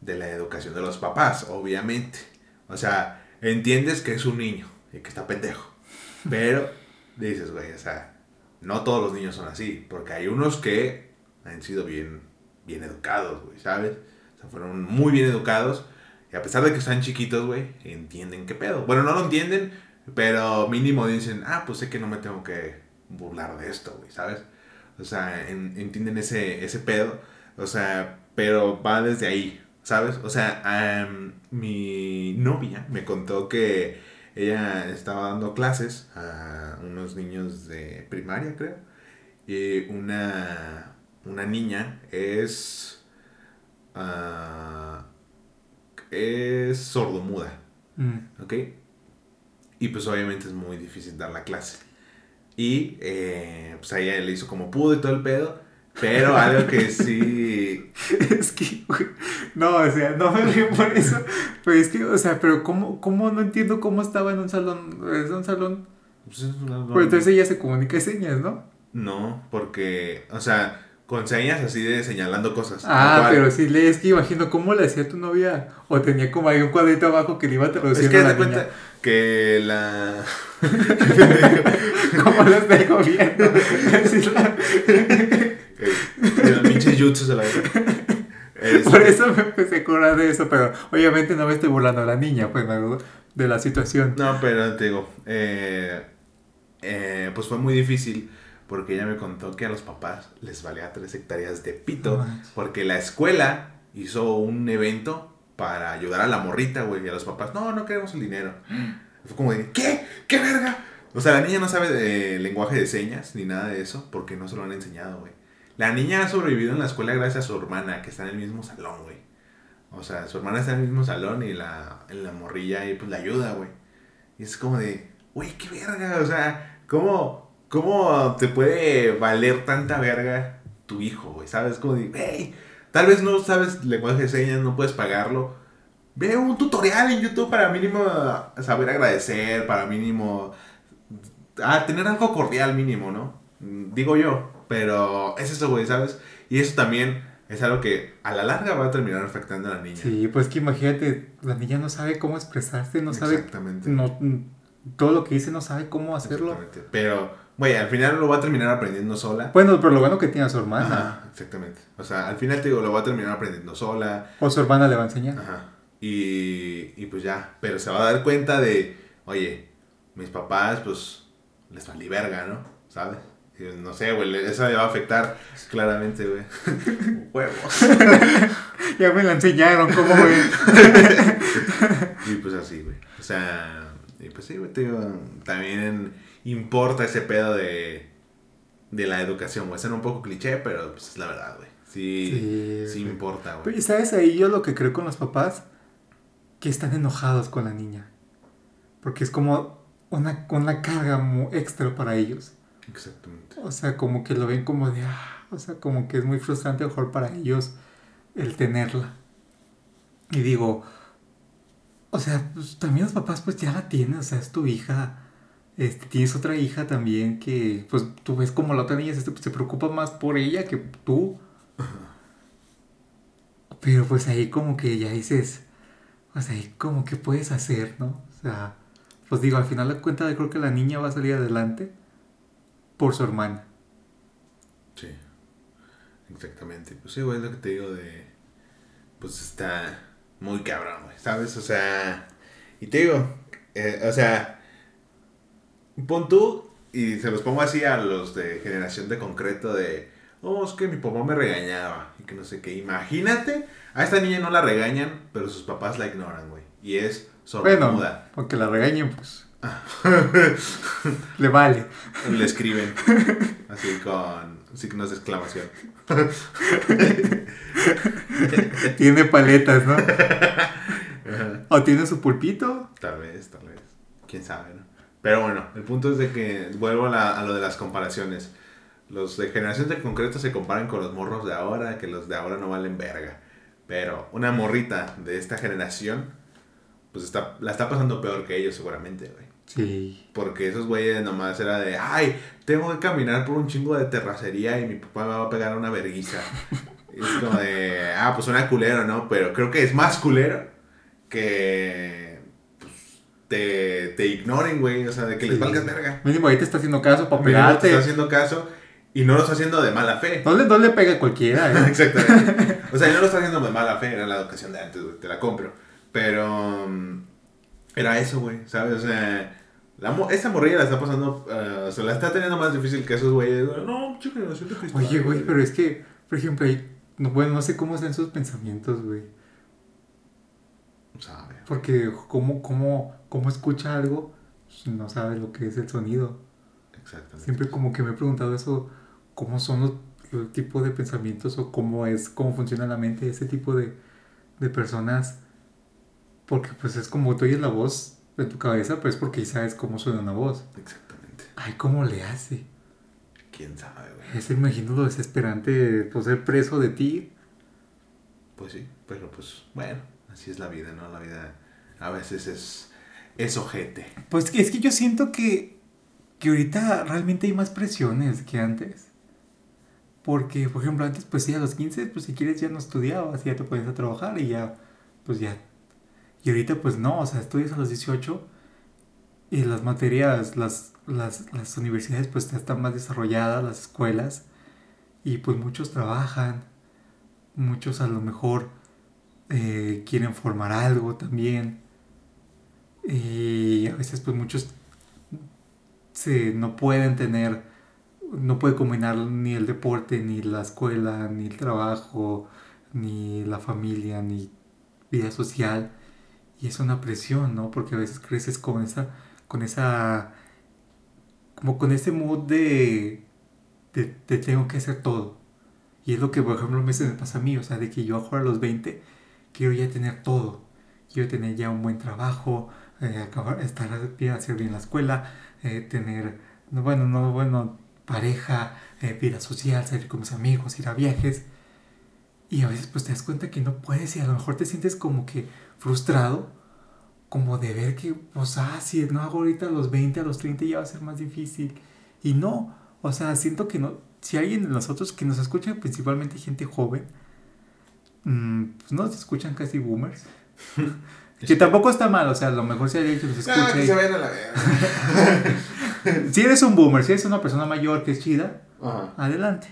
de la educación de los papás, obviamente. O sea, entiendes que es un niño y que está pendejo. Pero dices, güey, o sea, no todos los niños son así. Porque hay unos que han sido bien, bien educados, güey, ¿sabes? O sea, fueron muy bien educados. Y a pesar de que están chiquitos, güey, entienden qué pedo. Bueno, no lo entienden, pero mínimo dicen, ah, pues sé que no me tengo que burlar de esto, güey, ¿sabes? O sea, entienden ese, ese pedo. O sea, pero va desde ahí, ¿sabes? O sea, mi novia me contó que ella estaba dando clases a unos niños de primaria, creo. Y una, una niña es... Uh, es sordomuda. Mm. ¿Ok? Y pues obviamente es muy difícil dar la clase. Y eh, pues a ella le hizo como pudo y todo el pedo. Pero algo que sí. es que, no, o sea, no me río por eso. Pero es que, o sea, pero ¿cómo, cómo no entiendo cómo estaba en un salón? ¿Es un salón? Pues es un salón. Pero entonces ella se comunica en señas, ¿no? No, porque, o sea, con señas así de señalando cosas. Ah, pero sí, es que imagino cómo le hacía tu novia. O tenía como ahí un cuadrito abajo que le iba a traducir. Es que te cuenta que la. ¿Cómo lo estoy comiendo? la pinche jutsu se la Por eso me empecé a acordar de eso, pero obviamente no me estoy burlando a la niña, pues, de la situación. No, pero te digo, eh, eh, pues fue muy difícil porque ella me contó que a los papás les valía tres hectáreas de pito, porque la escuela hizo un evento para ayudar a la morrita, güey, y a los papás, no, no queremos el dinero. Fue como de, ¿qué? ¿Qué verga? O sea, la niña no sabe de lenguaje de señas ni nada de eso, porque no se lo han enseñado, güey. La niña ha sobrevivido en la escuela gracias a su hermana, que está en el mismo salón, güey. O sea, su hermana está en el mismo salón y la, en la morrilla y pues la ayuda, güey. Y es como de, güey, qué verga, o sea, ¿cómo, ¿Cómo te puede valer tanta verga tu hijo, güey? ¿Sabes? Como de, hey, tal vez no sabes lenguaje de señas, no puedes pagarlo. Ve un tutorial en YouTube para mínimo saber agradecer, para mínimo... Ah, tener algo cordial mínimo, ¿no? Digo yo, pero es eso, güey, ¿sabes? Y eso también es algo que a la larga va a terminar afectando a la niña. Sí, pues que imagínate, la niña no sabe cómo expresarse, no sabe... Exactamente. No, todo lo que dice no sabe cómo hacerlo. Exactamente. Pero Güey, al final lo va a terminar aprendiendo sola. Bueno, pero lo bueno que tiene a su hermana. Ajá, exactamente. O sea, al final te digo, lo va a terminar aprendiendo sola. O su hermana le va a enseñar. Ajá. Y, y pues ya, pero se va a dar cuenta de, oye, mis papás, pues, les valí verga, ¿no? ¿Sabes? no sé, güey, eso le va a afectar claramente, güey. Huevos. ya me la enseñaron, ¿cómo, güey? y pues así, güey. O sea, y pues sí, güey, te digo, también importa ese pedo de, de la educación, güey. Suena un poco cliché, pero pues es la verdad, güey. Sí, sí, importa, güey. Y sabes ahí yo lo que creo con los papás, que están enojados con la niña. Porque es como una, una carga muy extra para ellos. Exactamente. O sea, como que lo ven como de, ah, o sea, como que es muy frustrante mejor para ellos el tenerla. Y digo, o sea, pues, también los papás pues ya la tienen, o sea, es tu hija este, tienes otra hija también que, pues tú ves como la otra niña se, se preocupa más por ella que tú. Pero pues ahí como que ya dices, pues ahí como que puedes hacer, ¿no? O sea, pues digo, al final de cuentas creo que la niña va a salir adelante por su hermana. Sí, exactamente. Pues sí, güey, es lo que te digo de, pues está muy cabrón, güey, ¿sabes? O sea, y te digo, eh, o sea, Pon tú, y se los pongo así a los de generación de concreto de, oh, es que mi papá me regañaba y que no sé qué. Imagínate, a esta niña no la regañan, pero sus papás la ignoran, güey. Y es sordomuda. Bueno, porque la regañen, pues. Le vale. Le escriben. Así con signos de exclamación. tiene paletas, ¿no? ¿O tiene su pulpito? Tal vez, tal vez. Quién sabe, ¿no? Pero bueno, el punto es de que vuelvo a, lo de las comparaciones. Los de generación de concreto se comparan con los morros de ahora, que los de ahora no valen verga. Pero una morrita de esta generación, pues está, la está pasando peor que ellos seguramente, güey. Sí. Porque esos güeyes nomás era de, ay, tengo que caminar por un chingo de terracería y mi papá me va a pegar una verguiza. es como de, ah, pues suena culero, ¿no? Pero creo que es más culero que te, te ignoren, güey. O sea, de que les valgas verga. Mínimo ahí te está haciendo caso para Mínimo te pegarte. está haciendo caso y no lo está haciendo de mala fe. No le, no le pega a cualquiera, ¿eh? Exactamente. O sea, no lo está haciendo de mala fe, era la educación de antes, güey, te la compro. Pero mm, era eso, güey, ¿sabes? O sea, la mo- esta morrilla la está pasando, eh, o sea, la está teniendo más difícil que esos güeyes. No, chica, generación de cristal. Oye, güey, pero es que, por ejemplo, ahí, no, bueno, no sé cómo están sus pensamientos, güey. Sabe. Porque cómo, cómo, cómo escucha algo no sabe lo que es el sonido. Exactamente. Siempre como que me he preguntado eso, cómo son los, los tipos de pensamientos o cómo es, cómo funciona la mente de ese tipo de, de personas. Porque pues es como tú oyes la voz en tu cabeza, pero es porque sabes cómo suena una voz. Exactamente. Ay, ¿cómo le hace? ¿Quién sabe, güey? Es, imagino lo desesperante de pues, ser preso de ti. Pues sí, pero pues, bueno, así es la vida, ¿no? La vida a veces es, es ojete. Pues es que yo siento que, que ahorita realmente hay más presiones que antes. Porque, por ejemplo, antes, pues sí, a los 15, pues si quieres ya no estudiabas, ya te ponías a trabajar y ya, pues ya. Y ahorita, pues no, o sea, estudias a los 18 y las materias, las, las, las universidades, pues ya están más desarrolladas, las escuelas, y pues muchos trabajan, muchos a lo mejor eh, quieren formar algo también. Y a veces pues muchos se, no pueden tener, no pueden combinar ni el deporte, ni la escuela, ni el trabajo, ni la familia, ni vida social. Y es una presión, ¿no? Porque a veces creces con esa, con esa, como con ese mood de, de, de tengo que hacer todo. Y es lo que, por ejemplo, me, pasa a mí, o sea, de que yo ahora a los 20 quiero ya tener todo. Quiero tener ya un buen trabajo, eh, acabar, estar bien, hacer bien la escuela, eh, tener, no, bueno, no, bueno, pareja, eh, vida social, salir con mis amigos, ir a viajes. Y a veces pues te das cuenta que no puedes y a lo mejor te sientes como que frustrado, como de ver que, pues, ah, si no hago ahorita a los 20, a los 30 ya va a ser más difícil. Y no, o sea, siento que no, si alguien de nosotros que nos escucha, principalmente gente joven, mm, pues no nos escuchan casi boomers. que tampoco está mal, o sea, a lo mejor si alguien que nos escucha. Ah, que y- se vayan a la verga. si eres un boomer, si eres una persona mayor que es chida, Ajá. adelante.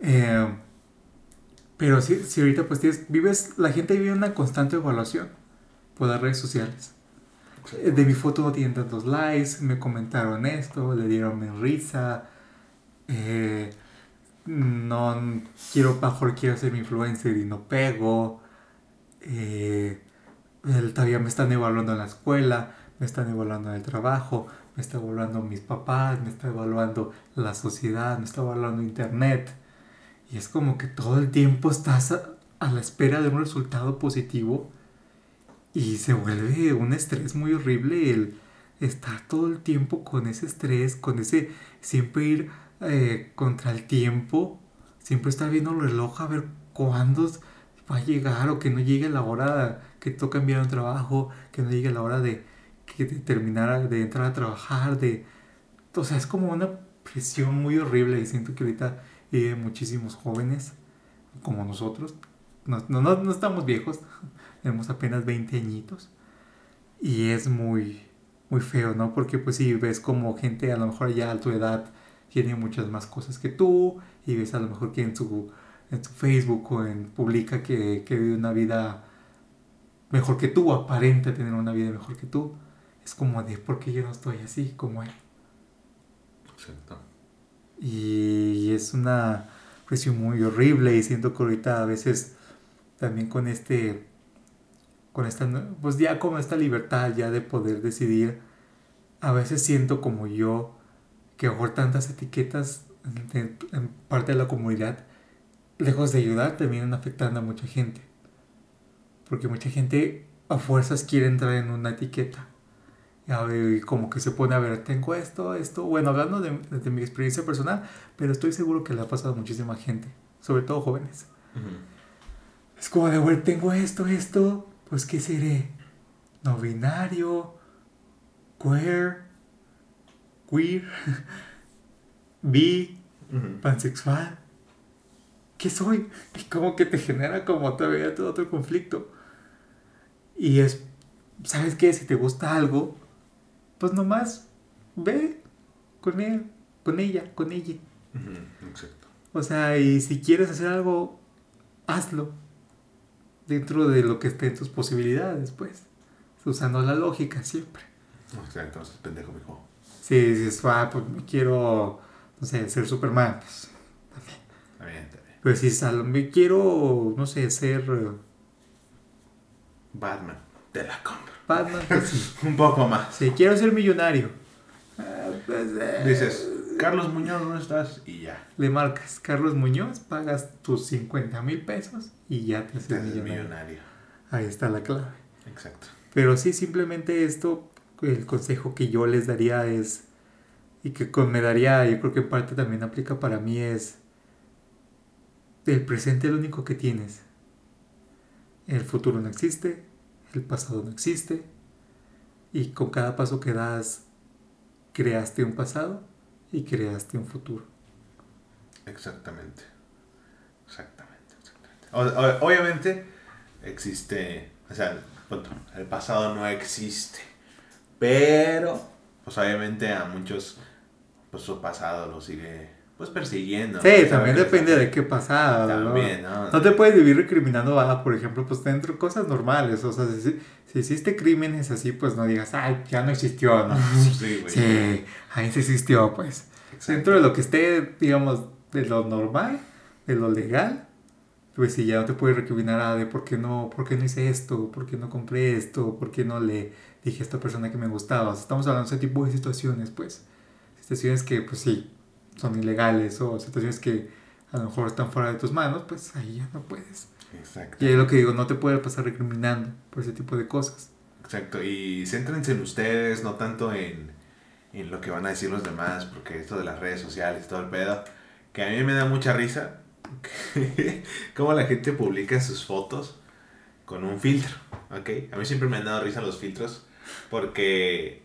Eh, pero si, si ahorita pues tienes, vives, la gente vive una constante evaluación por las redes sociales. De mi foto no tienen tantos likes, me comentaron esto, le dieron mi risa, eh, no quiero, mejor quiero ser mi influencer y no pego, eh, el- todavía me están evaluando en la escuela, me están evaluando en el trabajo, me está evaluando mis papás, me está evaluando la sociedad, me está evaluando internet. Y es como que todo el tiempo estás a, a la espera de un resultado positivo y se vuelve un estrés muy horrible el estar todo el tiempo con ese estrés, con ese siempre ir eh, contra el tiempo, siempre estar viendo el reloj a ver cuándo va a llegar o que no llegue la hora que toca enviar un trabajo, que no llegue la hora de, que de terminar, de entrar a trabajar, de... O sea, es como una presión muy horrible y siento que ahorita viven muchísimos jóvenes como nosotros. No, no, no, estamos viejos, tenemos apenas 20 añitos. Y es muy, muy feo, ¿no? Porque pues sí, ves como gente a lo mejor ya a tu edad tiene muchas más cosas que tú y ves a lo mejor que en su, en su Facebook o en publica que, que vive una vida mejor que tú, aparenta tener una vida mejor que tú. Es como de, ¿por qué yo no estoy así como él? Exacto. Y es una presión muy horrible y siento que ahorita a veces también con este, con esta, pues ya con esta libertad ya de poder decidir, a veces siento como yo que a lo mejor tantas etiquetas en, en parte de la comunidad, lejos de ayudar, terminan afectando a mucha gente. Porque mucha gente a fuerzas quiere entrar en una etiqueta. Y como que se pone a ver, tengo esto, esto. Bueno, hablando de, de, mi experiencia personal, pero estoy seguro que le ha pasado a muchísima gente, sobre todo jóvenes. Ujú. Es como de, bueno, tengo esto, esto, pues ¿qué seré? No binario, queer, queer, bi, Ujú. pansexual. ¿Qué soy? Y como que te genera como todavía todo otro conflicto. Y es ¿sabes qué? Si te gusta algo, pues nomás ve con él, con ella, con ella. Exacto. O sea, y si quieres hacer algo, hazlo. Dentro de lo que esté en tus posibilidades, pues. Usando la lógica siempre. O sea, entonces, pendejo, mijo. Si dices, ah, pues quiero, no sé, ser Superman, pues. Está bien, está bien. Pero si quiero, no sé, ser eh, Batman, te la compro. Batman, pues sí. Un poco más. Si quiero ser millonario, ah, pues, eh, Dices, Carlos Muñoz, ¿dónde estás? Y ya, le marcas Carlos Muñoz, pagas tus 50 mil pesos y ya te haces haces millonario. millonario. Ahí está la clave. Exacto. Pero sí, simplemente esto, el consejo que yo les daría es, y que con- me daría, yo creo que en parte también aplica para mí, es, el presente es lo único que tienes. El futuro no existe, el pasado no existe, y con cada paso que das, creaste un pasado y creaste un futuro. Exactamente. Exactamente. exactamente. Obviamente existe, o sea, el pasado no existe, pero pues obviamente a muchos pues su pasado lo sigue pues persiguiendo. Sí, también depende de qué pasado. También, ¿no? No te puedes vivir recriminando, por ejemplo, pues dentro de cosas normales. O sea, si, si hiciste crímenes así, pues no digas, ay, ya no existió, ¿no? Sí, güey. Sí, ahí sí existió, pues. Exacto. Dentro de lo que esté, digamos, de lo normal, de lo legal, pues si ya no te puedes recriminar ah, de por qué no, por qué no hice esto, por qué no compré esto, por qué no le dije a esta persona que me gustaba. O sea, estamos hablando de ese tipo de situaciones, pues. Situaciones que, pues sí, son ilegales o situaciones que a lo mejor están fuera de tus manos, pues ahí ya no puedes. Exacto. Y es lo que digo, no te puedes pasar recriminando por ese tipo de cosas. Exacto, y céntrense en ustedes, no tanto en, en lo que van a decir los demás, porque esto de las redes sociales todo el pedo, que a mí me da mucha risa, cómo la gente publica sus fotos con un filtro, ¿ok? A mí siempre me han dado risa los filtros, porque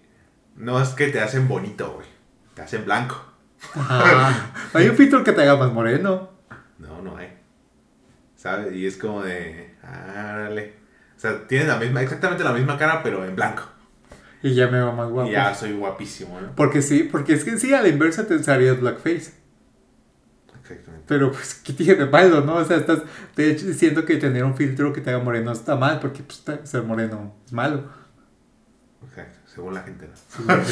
no es que te hacen bonito, güey, te hacen blanco. Ajá. Hay un filtro que te haga más moreno. No, no hay. ¿Sabes? Y es como de, árale. O sea, tienen la misma, exactamente la misma cara, pero en blanco. Y ya me va más guapo. Y ya soy guapísimo, ¿no? Porque sí, porque es que sí, a la inversa te harías blackface. Exactamente. Pero pues, ¿qué tiene de malo, no? O sea, estás de hecho, diciendo que tener un filtro que te haga moreno está mal, porque pues, ser moreno es malo. Exacto, según la gente. ¿no?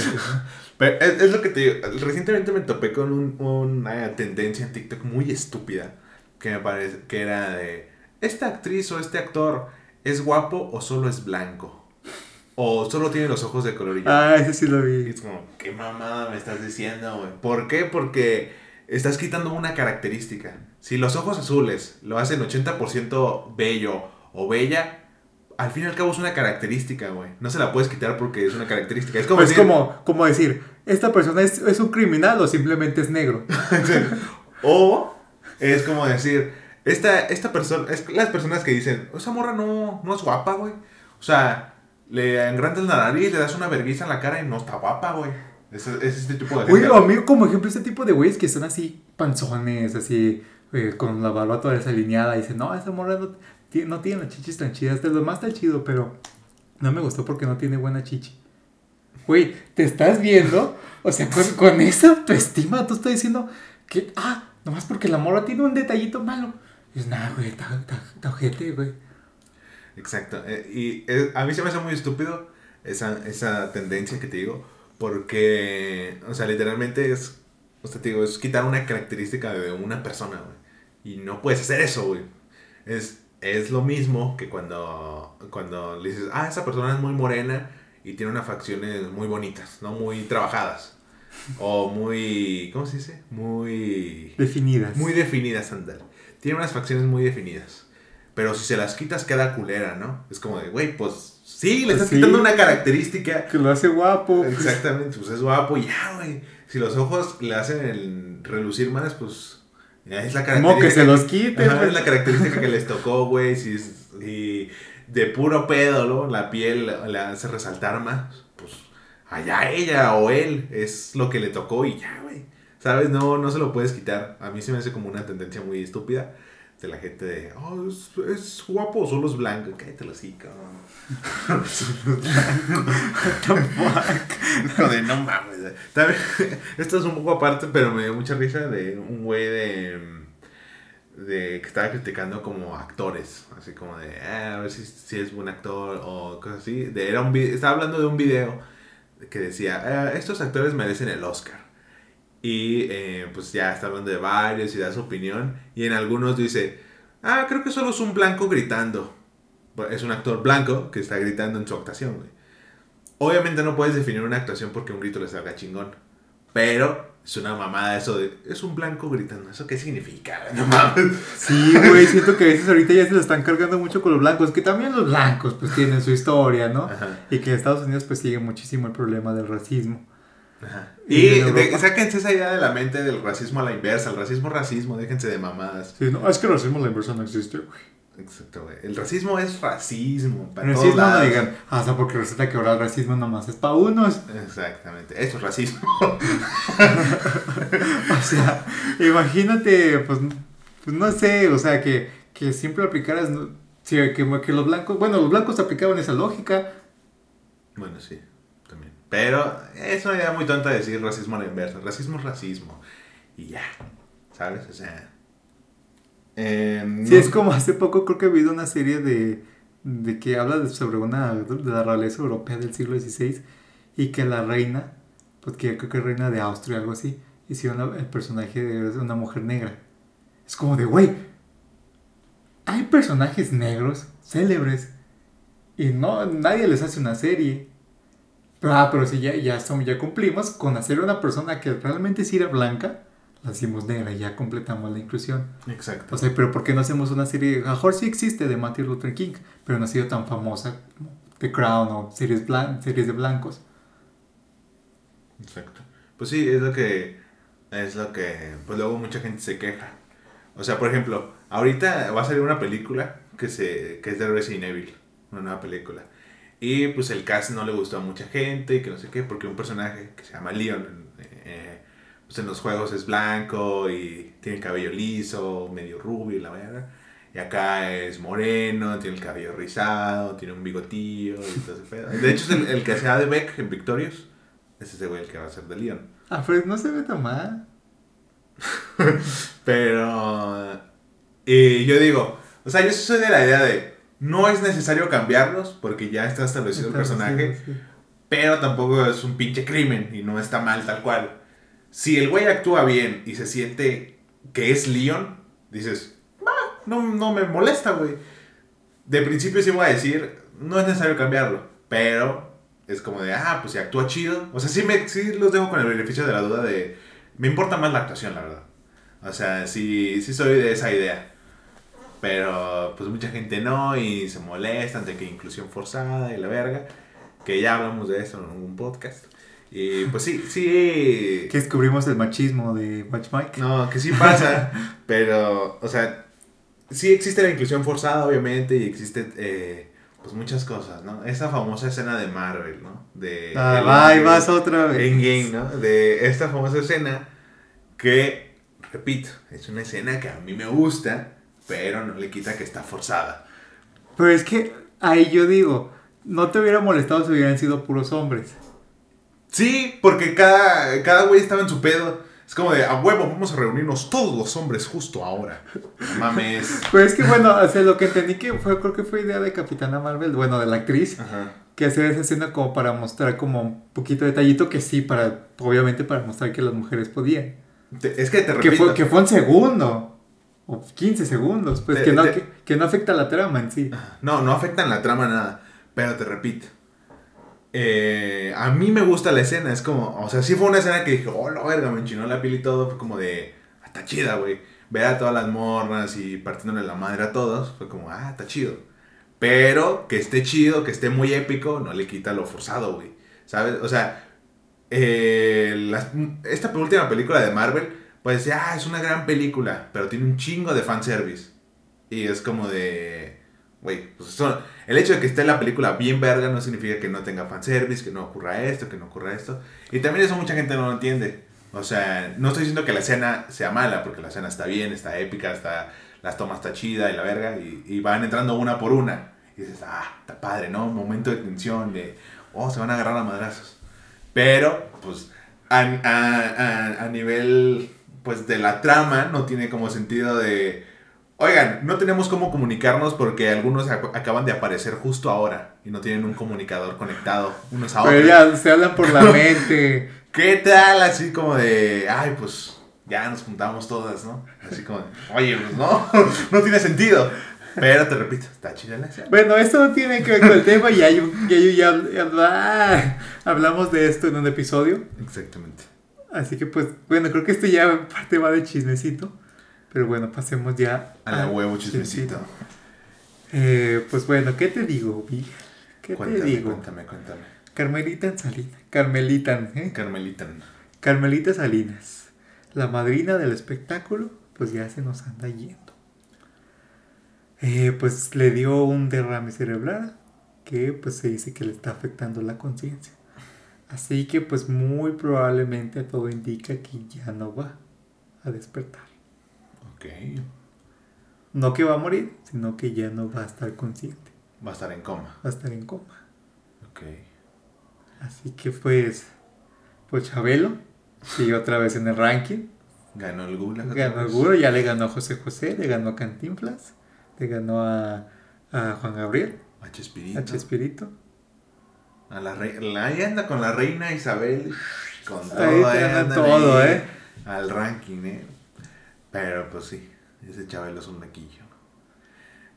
Pero es, es lo que te digo. Recientemente me topé con un- una tendencia en TikTok muy estúpida. Que me parece que era de. ¿Esta actriz o este actor es guapo o solo es blanco? O solo tiene los ojos de color y yo. ah, ese sí lo vi. es como, ¿qué mamada me estás diciendo, güey? ¿Por qué? Porque estás quitando una característica. Si los ojos azules lo hacen 80% bello o bella, al fin y al cabo es una característica, güey. No se la puedes quitar porque es una característica. Es como Es decir- como, como decir, ¿esta persona es, es un criminal o simplemente es negro? O es como decir, esta, esta persona, es las personas que dicen, esa morra no, no es guapa, güey. O sea, le engrandas la nariz, le das una vergüenza en la cara y no está guapa, güey. Es, es este tipo de gente. a mí como ejemplo ese tipo de güeyes que son así panzones, así eh, con la barba toda desalineada y dicen, no, esa morra no, no tiene las chichis tan chidas, de lo más está chido, pero no me gustó porque no tiene buena chichi. Güey, ¿te estás viendo? O sea, con, con esa autoestima tú estás diciendo que, ah, nomás porque la morra tiene un detallito malo. Es nada, güey, está ojete, güey. Exacto. eh, y eh, a mí se me hace muy estúpido esa, esa tendencia que te digo. Porque, o sea, literalmente es, o sea, te digo, es quitar una característica de una persona, güey. Y no puedes hacer eso, güey. Es, es lo mismo que cuando, cuando le dices, ah, esa persona es muy morena y tiene unas facciones muy bonitas, ¿no? Muy trabajadas. O muy, ¿cómo se dice? Muy... Definidas. Muy definidas, ándale. Tiene unas facciones muy definidas. Pero si se las quitas, queda culera, ¿no? Es como de, güey, pues sí, le estás Sí. quitando una característica. Que lo hace guapo. pues. Exactamente, pues es guapo y ya, güey. Si los ojos le hacen el relucir más, pues es la característica. Como que se los quite, Ajá, es la característica que les tocó, güey. Si, si de puro pedo, ¿no? La piel le hace resaltar más, pues allá ella o él es lo que le tocó y ya, güey. ¿Sabes? No, no se lo puedes quitar. A mí se me hace como una tendencia muy estúpida de la gente de, oh, es, es guapo, solo es blanco. Cállate los cabrón. What de, no mames. También, esto es un poco aparte, pero me dio mucha risa de un güey de de que estaba criticando como actores, así como de, ah, a ver si, si, es buen actor o cosas así. De, era un, estaba hablando de un video que decía, ah, estos actores merecen el Oscar. Y eh, pues ya está hablando de varios y da su opinión. Y en algunos dice, ah, creo que solo es un blanco gritando. Es un actor blanco que está gritando en su actuación, Obviamente no puedes definir una actuación porque un grito le salga chingón. Pero es una mamada eso de. Es un blanco gritando. ¿Eso qué significa? No mames. Sí, güey. Siento que a veces ahorita ya se lo están cargando mucho con los blancos. Que también los blancos, pues tienen su historia, ¿no? Y que en Estados Unidos, pues sigue muchísimo el problema del racismo. Ajá. Y, y sáquense esa idea de la mente del racismo a la inversa. El racismo, racismo. Déjense de mamadas. Sí, no, es que el racismo a la inversa no existe, güey. Exacto, güey. El racismo es racismo. Para racismo todos no digan, ah, o sea, porque resulta que ahora el racismo nomás es para unos. Exactamente, eso es racismo. o sea, imagínate, pues, pues, no sé, o sea, que, que siempre aplicaras, sí, que, que los blancos, bueno, los blancos aplicaban esa lógica. Bueno, sí. Pero es una idea muy tonta decir racismo a la inversa. Racismo es racismo. Y ya, ¿sabes? O sea eh, sí, es como hace poco creo que he visto una serie de, de que habla sobre una de la realeza europea del siglo XVI y que la reina, porque creo que es reina de Austria o algo así, hicieron el personaje de una mujer negra. Es como de, güey, hay personajes negros célebres y no nadie les hace una serie. Pero, ah, pero si ya, ya, ya cumplimos con hacer una persona que realmente sí era blanca la hicimos negra y ya completamos la inclusión. Exacto. O sea, pero ¿por qué no hacemos una serie? A mejor sí existe de Martin Luther King, pero no ha sido tan famosa como The Crown o series, series de blancos. Exacto. Pues sí, es lo que. Es lo que. Pues luego mucha gente se queja. O sea, por ejemplo, ahorita va a salir una película que, se, que es de Resident Evil. Una nueva película. Y pues el cast no le gustó a mucha gente y que no sé qué, porque un personaje que se llama Leon. Eh, pues en los juegos es blanco y tiene el cabello liso, medio rubio y la verdad. Y acá es moreno, tiene el cabello rizado, tiene un bigotillo y todo ese pedo. De hecho, es el, el que sea de Beck en Victorious. Es ese güey el que va a ser de Leon. Ah, pues no se ve tan mal. Pero. Y yo digo, o sea, yo soy de la idea de. No es necesario cambiarlos porque ya está establecido el personaje. Pero tampoco es un pinche crimen y no está mal tal cual si el güey actúa bien y se siente que es Leon, dices, no, no me molesta, güey. De principio sí voy a decir, no es necesario cambiarlo, pero es como de, ah, pues si actúa chido. O sea, sí, me, sí los dejo con el beneficio de la duda de, me importa más la actuación, la verdad. O sea, sí, sí soy de esa idea. Pero pues mucha gente no y se molesta ante que inclusión forzada y la verga. Que ya hablamos de eso en un podcast. Y pues sí, sí. Que descubrimos el machismo de Watch Mike. No, que sí pasa, pero, o sea, sí existe la inclusión forzada, obviamente, y existe, eh, pues muchas cosas, ¿no? Esa famosa escena de Marvel, ¿no? De. Ah, ahí vas otra vez. En Game, ¿no? De esta famosa escena que, repito, es una escena que a mí me gusta, pero no le quita que está forzada. Pero es que ahí yo digo, no te hubiera molestado si hubieran sido puros hombres. Sí, porque cada, cada güey estaba en su pedo. Es como de, a huevo, vamos a reunirnos todos los hombres justo ahora. mames. Pues es que bueno, o lo que entendí que fue, creo que fue idea de Capitana Marvel, bueno, de la actriz, que hacer esa escena como para mostrar como un poquito de detallito que sí, para, obviamente para mostrar que las mujeres podían. es que te repito. Que fue, que fue un segundo. O 15 segundos, pues que, no, que, que, no afecta la trama en sí. No, no afecta en la trama nada. Pero te repito, eh, a mí me gusta la escena, es como, o sea, sí fue una escena que dije, oh, la verga, me enchinó la piel y todo, fue como de, está chida, güey. Ver a todas las morras y partiéndole la madre a todos, fue como, ah, está chido. Pero que esté chido, que esté muy épico, no le quita lo forzado, güey. ¿Sabes? O sea, eh, esta última película de Marvel, pues ya es una gran película, pero tiene un chingo de fanservice. Y es como de, güey, pues eso, el hecho de que esté la película bien verga no significa que no tenga fanservice, que no ocurra esto, que no ocurra esto. Y también eso mucha gente no lo entiende. O sea, no estoy diciendo que la escena sea mala, porque la escena está bien, está épica, está las tomas está chida y la verga, y, y van entrando una por una. Y dices, ah, está padre, ¿no? Momento de tensión, de, oh, se van a agarrar a madrazos. Pero, pues, a, a, a, a nivel, pues, de la trama, no tiene como sentido de, oigan, no tenemos cómo comunicarnos porque algunos ac- acaban de aparecer justo ahora y no tienen un comunicador conectado unos a otros. Pero ya se hablan por la mente. ¿Qué tal? Así como de, ay, pues ya nos juntamos todas, ¿no? Así como, de, oye, pues no, no tiene sentido. Pero te repito, está chida la escena. Bueno, esto no tiene que ver con el tema, ya, yo, ya, ya, ya- ah, hablamos de esto en un episodio. Exactamente. Así que pues, bueno, creo que esto ya en parte va de chismecito. Pero bueno, pasemos ya A la huevo chismecito. Eh, pues bueno, ¿qué te digo, Vic? ¿Qué Cuéntame, te digo? cuéntame, cuéntame. Carmelita Salinas. Carmelita, ¿eh? Carmelita. Carmelita Salinas. La madrina del espectáculo, pues ya se nos anda yendo. Eh, pues le dio un derrame cerebral que pues se dice que le está afectando la conciencia. Así que pues muy probablemente todo indica que ya no va a despertar. Ok. No que va a morir, sino que ya no va a estar consciente. Va a estar en coma. Va a estar en coma. Ok. Así que pues, pues Chabelo sigue otra vez en el ranking. Ganó el Gula. Ganó el. Guro, ya le ganó a José José, le ganó a Cantinflas, le ganó a, a Juan Gabriel, A Chespirito. a Chespirito. A la reina. Ahí anda con la reina Isabel. Con todo, Ahí anda todo, ahí ¿eh? Al ranking, eh. Pero pues sí, ese chaval es un naquillo.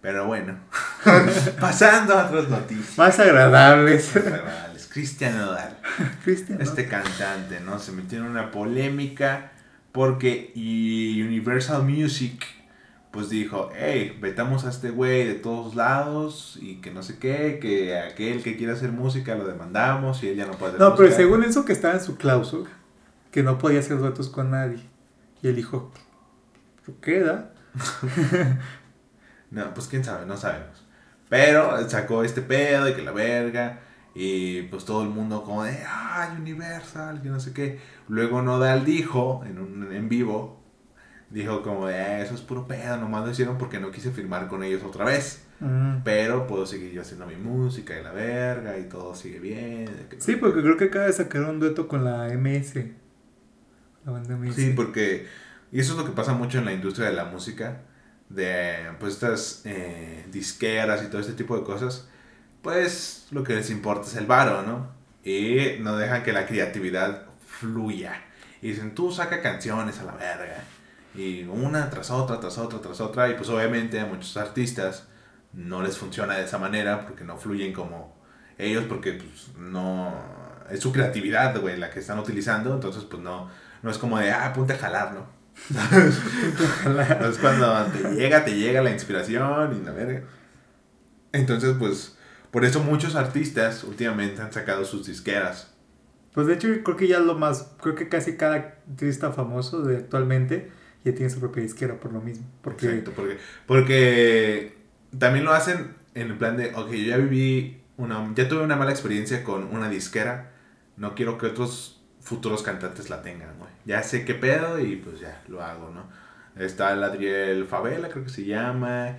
Pero bueno, pasando a otras noticias. Más agradables. agradables. Cristian Nodal, Cristian. este cantante, ¿no? Se metió en una polémica porque Universal Music pues dijo, hey, vetamos a este güey de todos lados y que no sé qué, que aquel que quiera hacer música lo demandamos y él ya no puede hacer No, pero música". según eso que estaba en su cláusula, que no podía hacer duetos con nadie. Y él dijo, "Pues queda. No, pues quién sabe, no sabemos. Pero sacó este pedo y que la verga. Y pues todo el mundo como de, ay, Universal, que no sé qué. Luego Nodal dijo, en un en vivo, dijo como de, "Ah, eso es puro pedo, nomás lo hicieron porque no quise firmar con ellos otra vez. Mm. Pero puedo seguir yo haciendo mi música y la verga y todo sigue bien. Sí, porque creo que acaba de sacar un dueto con la MS. La banda MS. Sí, porque. Y eso es lo que pasa mucho en la industria de la música. De pues estas eh, disqueras y todo este tipo de cosas. Pues lo que les importa es el varo, ¿no? Y no dejan que la creatividad fluya. Y dicen, tú saca canciones a la verga. Y una tras otra, tras otra, tras otra. Y pues obviamente a muchos artistas no les funciona de esa manera porque no fluyen como ellos porque pues no... Es su creatividad, güey, la que están utilizando. Entonces pues no, no es como de, ah, ponte a jalar, ¿no? es cuando te llega, te llega la inspiración y la verga. Entonces, pues, por eso muchos artistas últimamente han sacado sus disqueras. Pues de hecho creo que ya lo más, creo que casi cada artista famoso de actualmente ya tiene su propia disquera por lo mismo. Porque Exacto, porque, porque también lo hacen en el plan de, ok, yo ya viví, una, ya tuve una mala experiencia con una disquera, no quiero que otros futuros cantantes la tengan, güey. Ya sé qué pedo y pues ya, lo hago, ¿no? Está el Adriel Favela, creo que se llama,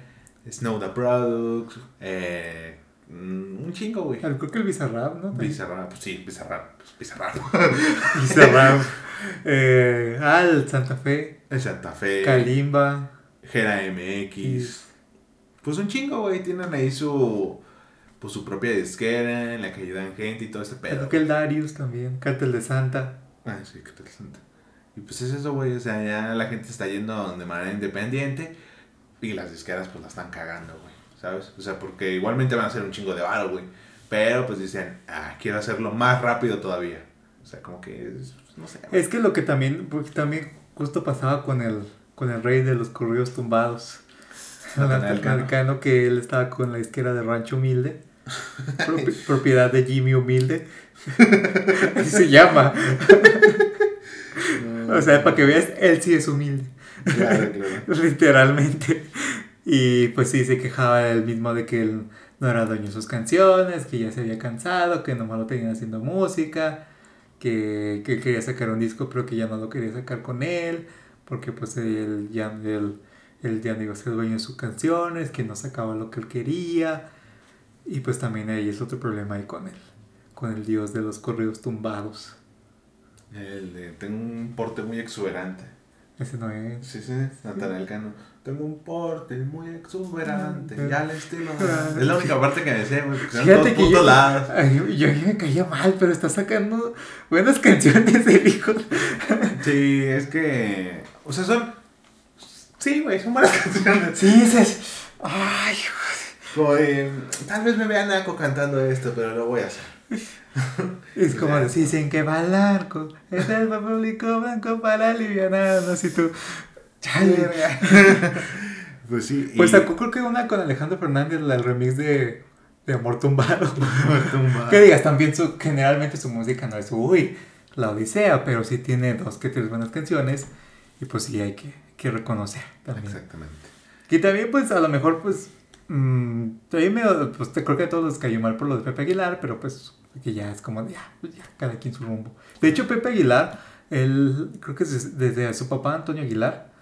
Snow the Products, eh, un chingo, güey. al- creo que el Bizarrap, ¿no? Bizarrap, pues sí, Bizarrap, pues Bizarrap. Bizarrap. eh, el Santa Fe, El Santa Fe, Kalimba. Gera MX. Pues un chingo, güey. Tienen ahí su. Pues su propia disquera en la que ayudan gente y todo este pedo. Creo que el Darius también, Cartel de Santa. Ah, sí, qué interesante. Y pues es eso, güey. O sea, ya la gente está yendo de manera independiente. Y las disqueras, pues la están cagando, güey. ¿Sabes? O sea, porque igualmente van a hacer un chingo de varo, güey. Pero pues dicen, ah, quiero hacerlo más rápido todavía. O sea, como que es. No sé. Es que lo que también, porque también justo pasaba con el, con el rey de los corridos tumbados. Natanael Cano. Cano, que él estaba con la disquera de Rancho Humilde, propi- propiedad de Jimmy Humilde. Así se llama. O sea, para que veas, él sí es humilde, Claro, claro. literalmente. Y pues sí, se quejaba él mismo de que él no era dueño de sus canciones, que ya se había cansado, que nomás lo tenían haciendo música, que, que quería sacar un disco, pero que ya no lo quería sacar con él, porque pues él ya él él ya dueño de sus canciones, que no sacaba lo que él quería. Y pues también ahí es otro problema ahí con él, con el dios de los corridos tumbados. El tengo un porte muy exuberante. Ese no es. Sí, sí, Natanael Cano. Tengo un porte muy exuberante. Ya al estilo. Ah. Es la única parte que me sé, güey. Porque Fíjate que yo, ay, yo, yo me caía mal, pero está sacando buenas canciones el hijo. Sí, es que. O sea, son. Sí, güey, son buenas canciones. Sí, dices. Ay, Como de, Tal vez me vea Naco cantando esto, pero lo voy a hacer. es como decir, dicen que va al arco, es el público blanco para aliviarnos y tú. Chale. Pues sí. Pues y- sacó creo que una con Alejandro Fernández, la- el remix de, de Amor Tumbado. Tumba. que digas, también su, generalmente su música no es, uy, la Odisea, pero sí tiene dos que tres buenas canciones y pues sí hay que, que reconocer también. Exactamente. Y también pues a lo mejor pues, mm, me, pues te creo que a todos les cayó mal por lo de Pepe Aguilar, pero pues que ya es como, ya, pues ya, cada quien su rumbo. De hecho Pepe Aguilar, él, creo que desde, desde su papá Antonio Aguilar,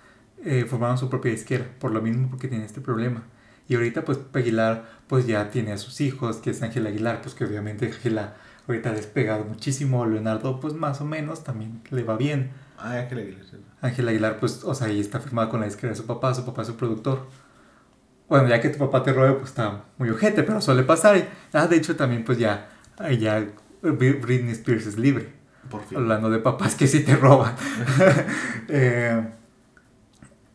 eh, formaron su propia disquera, por lo mismo porque tiene este problema. Y ahorita pues Pepe Aguilar pues ya tiene a sus hijos, que es Ángel Aguilar, pues que obviamente Ángela ahorita ha despegado muchísimo, Leonardo pues más o menos también le va bien. Ah, Ángel Aguilar. Ángel Aguilar pues, o sea, ahí está firmado con la disquera de su papá, su papá es su productor. Bueno, ya que tu papá te robe pues está muy ojete, pero suele pasar. Ah, de hecho también pues ya, ya Britney Spears es libre. Por fin. Hablando de papás que sí te roban. Eh,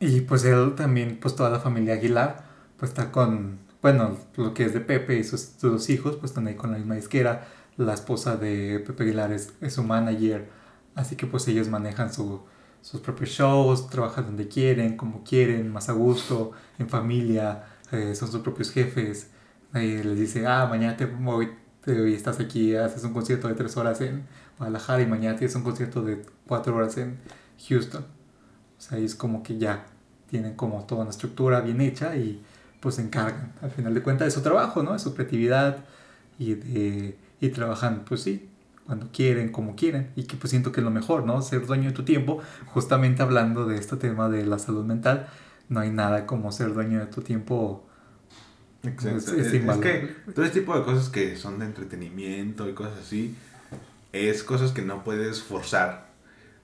y pues él también, pues toda la familia Aguilar, pues está con, bueno, lo que es de Pepe y sus, sus dos hijos, pues están ahí con la misma disquera. La esposa de Pepe Aguilar es, es su manager, así que pues ellos manejan su, sus propios shows, trabajan donde quieren, como quieren, más a gusto, en familia, eh, son sus propios jefes. Ahí les dice, ah, mañana te voy, te, estás aquí, haces un concierto de tres horas en Guadalajara y mañana tienes un concierto de cuatro horas en Houston. O sea, es como que ya tienen como toda una estructura bien hecha y pues se encargan, al final de cuentas, de su trabajo, ¿no? De su creatividad y de... y trabajan, pues sí, cuando quieren, como quieren. Y que pues siento que es lo mejor, ¿no? Ser dueño de tu tiempo. Justamente hablando de este tema de la salud mental, no hay nada como ser dueño de tu tiempo. Exacto. Es- Es, es que todo este tipo de cosas que son de entretenimiento y cosas así, es cosas que no puedes forzar.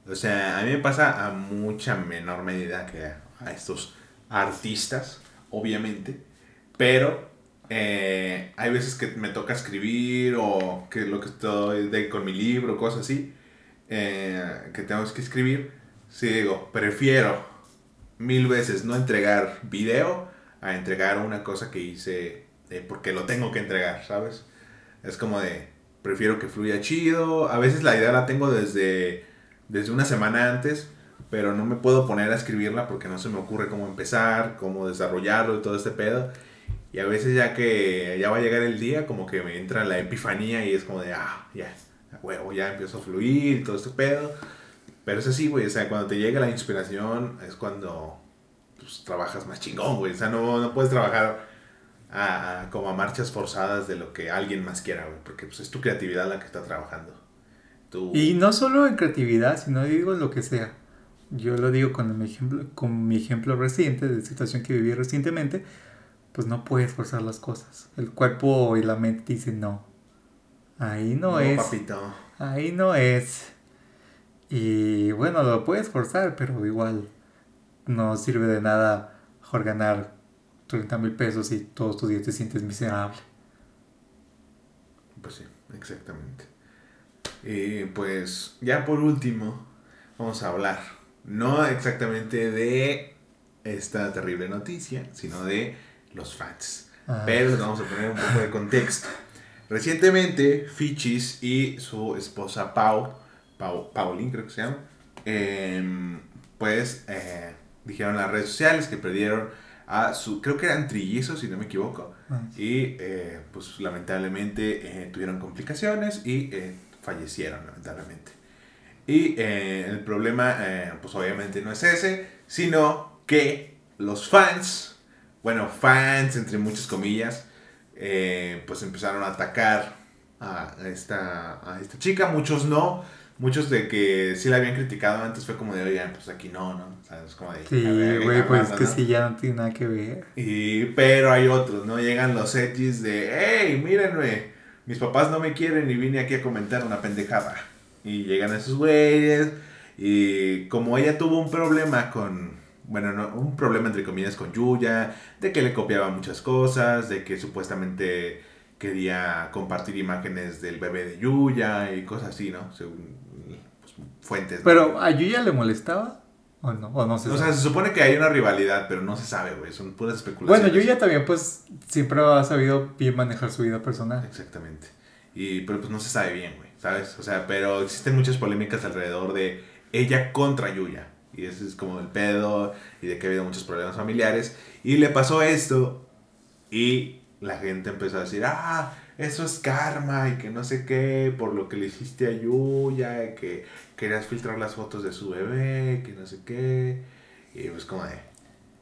O sea, a mí me pasa a mucha menor medida que a estos artistas, obviamente, pero eh, hay veces que me toca escribir o que lo que estoy de, con mi libro, cosas así, eh, que tengo que escribir, sí digo, prefiero mil veces no entregar video a entregar una cosa que hice eh, porque lo tengo que entregar, ¿sabes? Es como de, prefiero que fluya chido. A veces la idea la tengo desde, desde una semana antes, pero no me puedo poner a escribirla porque no se me ocurre cómo empezar, cómo desarrollarlo y todo este pedo. Y a veces ya que ya va a llegar el día, como que me entra la epifanía y es como de, ah, ya, huevo, ya empiezo a fluir todo este pedo. Pero es así, güey, o sea, cuando te llega la inspiración es cuando pues, trabajas más chingón, güey. O sea, no, no puedes trabajar a, a- como a marchas forzadas de lo que alguien más quiera, güey. Porque pues, es tu creatividad la que está trabajando. Tú... Y no solo en creatividad, sino digo lo que sea. Yo lo digo con mi ejemplo, con mi ejemplo reciente de situación que viví recientemente, pues no puedes forzar las cosas. El cuerpo y la mente dicen no. Ahí no, es. papito. Ahí no es. Y bueno, lo puedes forzar, pero igual no sirve de nada mejor ganar 30 mil pesos y todos tus días te sientes miserable. Pues sí, exactamente. Y pues ya por último, vamos a hablar, no exactamente de esta terrible noticia, sino de los fans. Ah. Pero vamos a poner un poco de contexto. Recientemente, Fichis y su esposa Pau, Pau Paulín creo que se llama, em, pues eh, dijeron en las redes sociales que perdieron a su, creo que eran trillizos si no me equivoco, Ah. y eh, pues lamentablemente eh, tuvieron complicaciones y fallecieron lamentablemente. Y el problema pues obviamente no es ese, sino que los fans, bueno, fans entre muchas comillas, eh, pues empezaron a atacar a esta, a esta chica, muchos no, muchos de que sí la habían criticado antes fue como de, oigan, pues aquí no, ¿no? O sea, es como de... Sí, güey, pues es que sí ya no tiene nada que ver. Y, pero hay otros, ¿no? Llegan los edgys de, hey, mírenme, mis papás no me quieren y vine aquí a comentar una pendejada. Y llegan esos güeyes y como ella tuvo un problema con, bueno, no, un problema entre comillas con Yuya, de que le copiaba muchas cosas, de que supuestamente quería compartir imágenes del bebé de Yuya y cosas así, ¿no? Según pues, fuentes. ¿Pero a Yuya le molestaba? ¿O no? ¿O no se O sea, se supone que hay una rivalidad, pero no se sabe, güey. Son puras especulaciones. Bueno, Yuya también, pues, siempre ha sabido bien manejar su vida personal. Exactamente. Y, pero pues no se sabe bien, güey, ¿sabes? O sea, pero existen muchas polémicas alrededor de ella contra Yuya. Y ese es como el pedo y de que ha habido muchos problemas familiares. Y le pasó esto y la gente empezó a decir, ah, eso es karma y que no sé qué, por lo que le hiciste a Yuya, que querías filtrar las fotos de su bebé, que no sé qué. Y pues como de,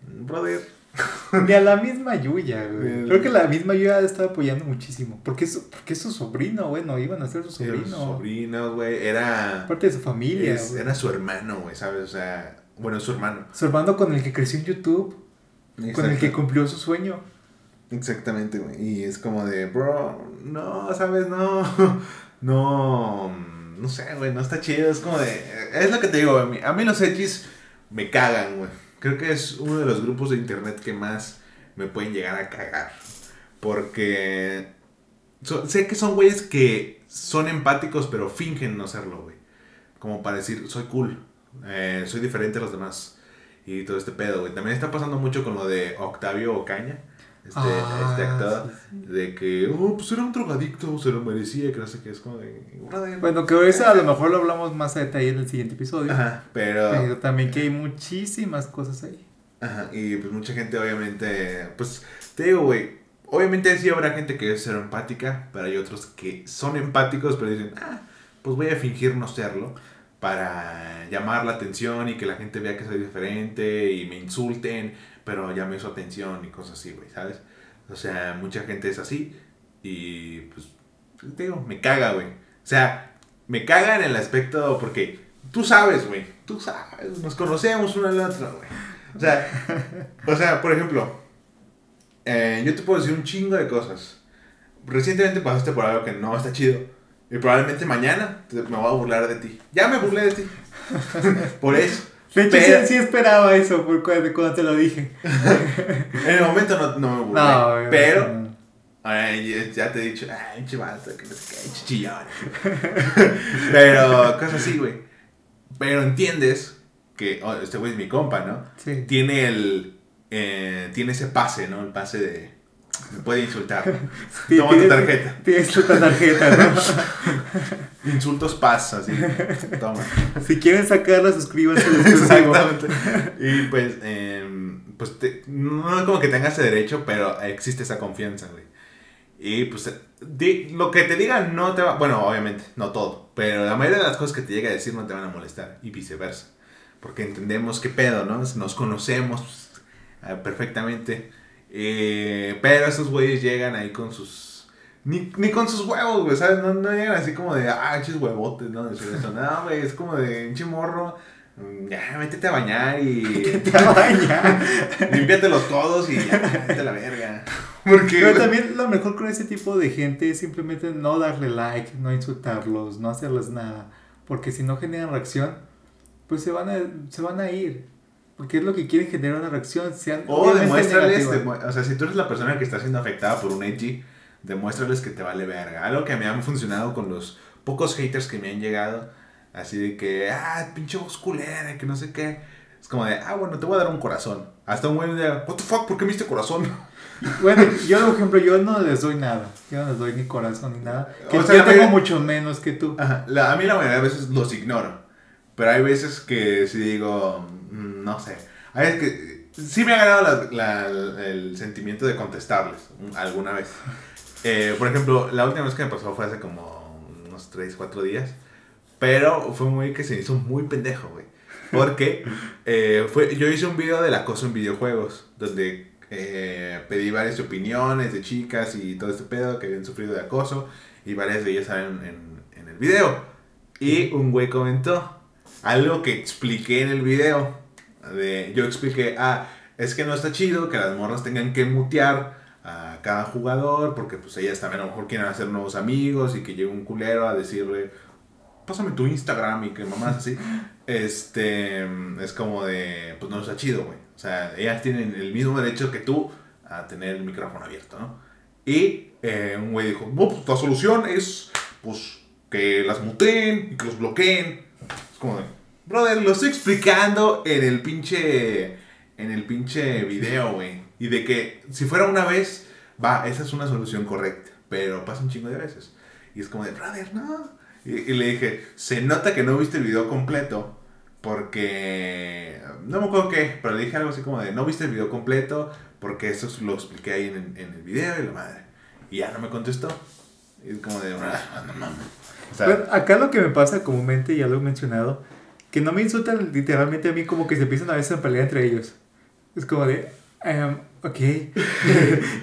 brother. Ni a la misma Yuya, güey. Creo que la misma Yuya estaba apoyando muchísimo. Porque es, porque es su sobrino, güey, no iban a ser su sobrino. Su sobrino, güey, era... Parte de su familia, Era su hermano, güey, ¿sabes? O sea, bueno, su hermano. Su hermano con el que creció en YouTube. Con el que cumplió su sueño. Exactamente, güey. Y es como de, bro, no, ¿sabes? No, no, no sé, güey, no está chido. Es como de, es lo que te digo, güey. A mí los X me cagan, güey. Creo que es uno de los grupos de internet que más me pueden llegar a cagar. Porque sé que son güeyes que son empáticos, pero fingen no serlo, güey. Como para decir, soy cool, eh, soy diferente a los demás. Y todo este pedo, güey. También está pasando mucho con lo de Octavio Ocaña este, ah, este actor, de que, oh, pues era un drogadicto, se lo merecía, que no sé qué, es como de... Bueno, que eso a lo mejor lo hablamos más a detalle en el siguiente episodio. Ajá, pero... Pero también que hay muchísimas cosas ahí. Ajá, y pues mucha gente obviamente, pues, te digo, güey, obviamente sí habrá gente que es ser empática, pero hay otros que son empáticos, pero dicen, ah, pues voy a fingir no serlo para llamar la atención y que la gente vea que soy diferente y me insulten pero llame su atención y cosas así, güey, ¿sabes? O sea, mucha gente es así y pues, te digo, me caga, güey. O sea, me caga en el aspecto porque tú sabes, güey, tú sabes, nos conocemos uno al otro, güey. O sea, o sea, por ejemplo, eh, yo te puedo decir un chingo de cosas. Recientemente pasaste por algo que no está chido. Y probablemente mañana me voy a burlar de ti. Ya me burlé de ti. por eso. De hecho, sí, esperaba eso por cuando, cuando, te lo dije. en el momento no, no me burlé. No, pero. Ay, ya te he dicho, ay, chivato, que no sé qué, chichillón. pero, cosas así, güey. Pero entiendes que oh, este güey es mi compa, ¿no? Sí. Tiene el. Eh, tiene ese pase, ¿no? El pase de me puede insultar. Toma tu tarjeta. Tienes tu tarjeta, ¿no? Insultos pasa, así. Toma. Si quieren sacarla, suscríbanse. Exactamente. Y pues, eh, pues no es como que tengas ese derecho, pero existe esa confianza, güey. Y pues, lo que te diga no te va. Bueno, obviamente, no todo. Pero la mayoría de las cosas que te llega a decir no te van a molestar. Y viceversa. Porque entendemos qué pedo, ¿no? Nos conocemos eh, perfectamente eh, pero esos güeyes llegan ahí con sus. Ni, ni con sus huevos, güey, ¿sabes? No, no llegan así como de, ah, chis huevotes, ¿no? Decir eso. No, güey, es como de un chimorro. Mm, ya, métete a bañar y. Métete a bañar. Límpiatelos todos y ya, métete la verga. Porque. Pero también lo mejor con ese tipo de gente es simplemente no darle like, no insultarlos, no hacerles nada. Porque si no generan reacción, pues se van a, se van a ir. Porque es lo que quieren generar una reacción. Sean o demuéstrales, o sea, si tú eres la persona que está siendo afectada por un edgy, demuéstrales que te vale verga. Algo que me ha funcionado con los pocos haters que me han llegado, así de que, ah, pinche voz culera, que no sé qué. Es como de, ah, bueno, te voy a dar un corazón. Hasta un buen día, what the fuck, ¿por qué me diste corazón? Bueno, yo, por ejemplo, yo no les doy nada. Yo no les doy ni corazón ni nada. Que o sea, yo tengo mucho menos que tú. Ajá, a mí la mayoría de veces los ignoro. Pero hay veces que si digo, mm, no sé. Hay veces que sí me ha ganado el sentimiento de contestarles alguna vez. Eh, por ejemplo, la última vez que me pasó fue hace como unos 3, 4 días. Pero fue muy que se hizo muy pendejo, güey. Porque eh, fue, yo hice un video del acoso en videojuegos, donde eh, pedí varias opiniones de chicas y todo este pedo que habían sufrido de acoso, y varias de ellas salen en, en el video. Y un güey comentó algo que expliqué en el video. De, yo expliqué, ah, es que no está chido que las morras tengan que mutear a cada jugador porque pues ellas también a lo mejor quieren hacer nuevos amigos y que llegue un culero a decirle, pásame tu Instagram y que mamás así. Este, es como de, pues no está chido, güey. O sea, ellas tienen el mismo derecho que tú a tener el micrófono abierto, ¿no? Y eh, un güey dijo, no, pues la solución es, pues, que las muteen y que los bloqueen. Como de, brother, lo estoy explicando en el pinche, en el pinche video, güey. Y de que si fuera una vez, va, esa es una solución correcta, pero pasa un chingo de veces. Y es como de, brother, no. Y, y le dije, se nota que no viste el video completo porque no me acuerdo qué, pero le dije algo así como de no viste el video completo porque eso lo expliqué ahí en, en el video y la madre. Y ya no me contestó. Y es como de, no mames. Sea, Bueno, acá lo que me pasa comúnmente, ya lo he mencionado, que no me insultan literalmente a mí como que se empiezan a veces a pelear entre ellos. Es como de, em, ok.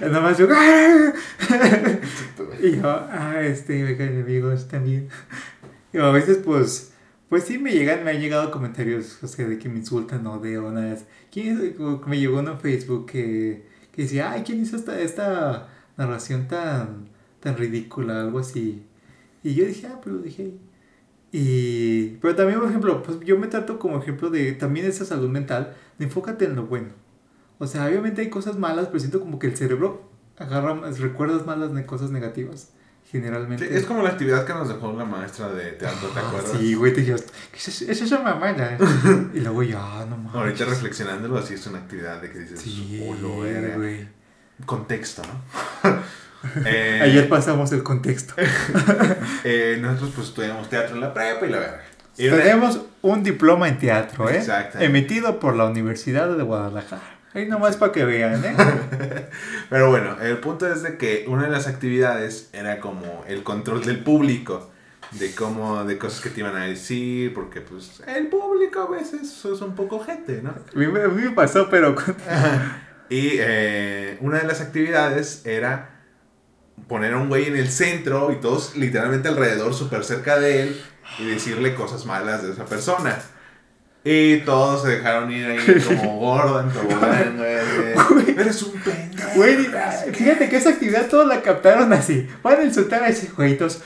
Nada más yo, y yo, ah, este, oigan, enemigos también. Y a veces, pues, pues sí me llegan, me han llegado comentarios, o sea, de que me insultan o de una vez. ¿Quién es? Me llegó uno en Facebook que, que decía, ay, ¿quién hizo esta, esta narración tan, tan ridícula? Algo así. Y yo dije, ah, pues lo dije. Y, pero también, por ejemplo, pues yo me trato como ejemplo de también esa salud mental, de enfócate en lo bueno. O sea, obviamente hay cosas malas, pero siento como que el cerebro agarra, recuerdas más las cosas negativas, generalmente. sí, es como la actividad que nos dejó la maestra de teatro, ¿te Ah, acuerdas? Sí, güey, te ¿qué es? Esa mamada. y luego yo, ah, no mames. Ahorita reflexionándolo, así es una actividad de que dices, Sí, "Oh, lo verga". güey. Contexto, ¿no? Eh, Ayer pasamos el contexto. eh, nosotros pues estudiamos teatro en la prepa y la verga. Y Tenemos un diploma en teatro, ¿eh? Exacto. Emitido por la Universidad de Guadalajara. Ahí nomás para que vean, ¿eh? Pero bueno, el punto es de que una de las actividades era como el control del público, de cómo, de cosas que te iban a decir, porque pues el público a veces es un poco gente, ¿no? A mí, me- pasó, pero Y eh, una de las actividades era poner a un güey en el centro y todos literalmente alrededor, súper cerca de él, y decirle cosas malas de esa persona. Y todos se dejaron ir ahí como gordo en tobogán, güey. Eres un pendejo. Güey, así que-". fíjate que esa actividad todos la captaron así. Van a insultar a ese jueguitos.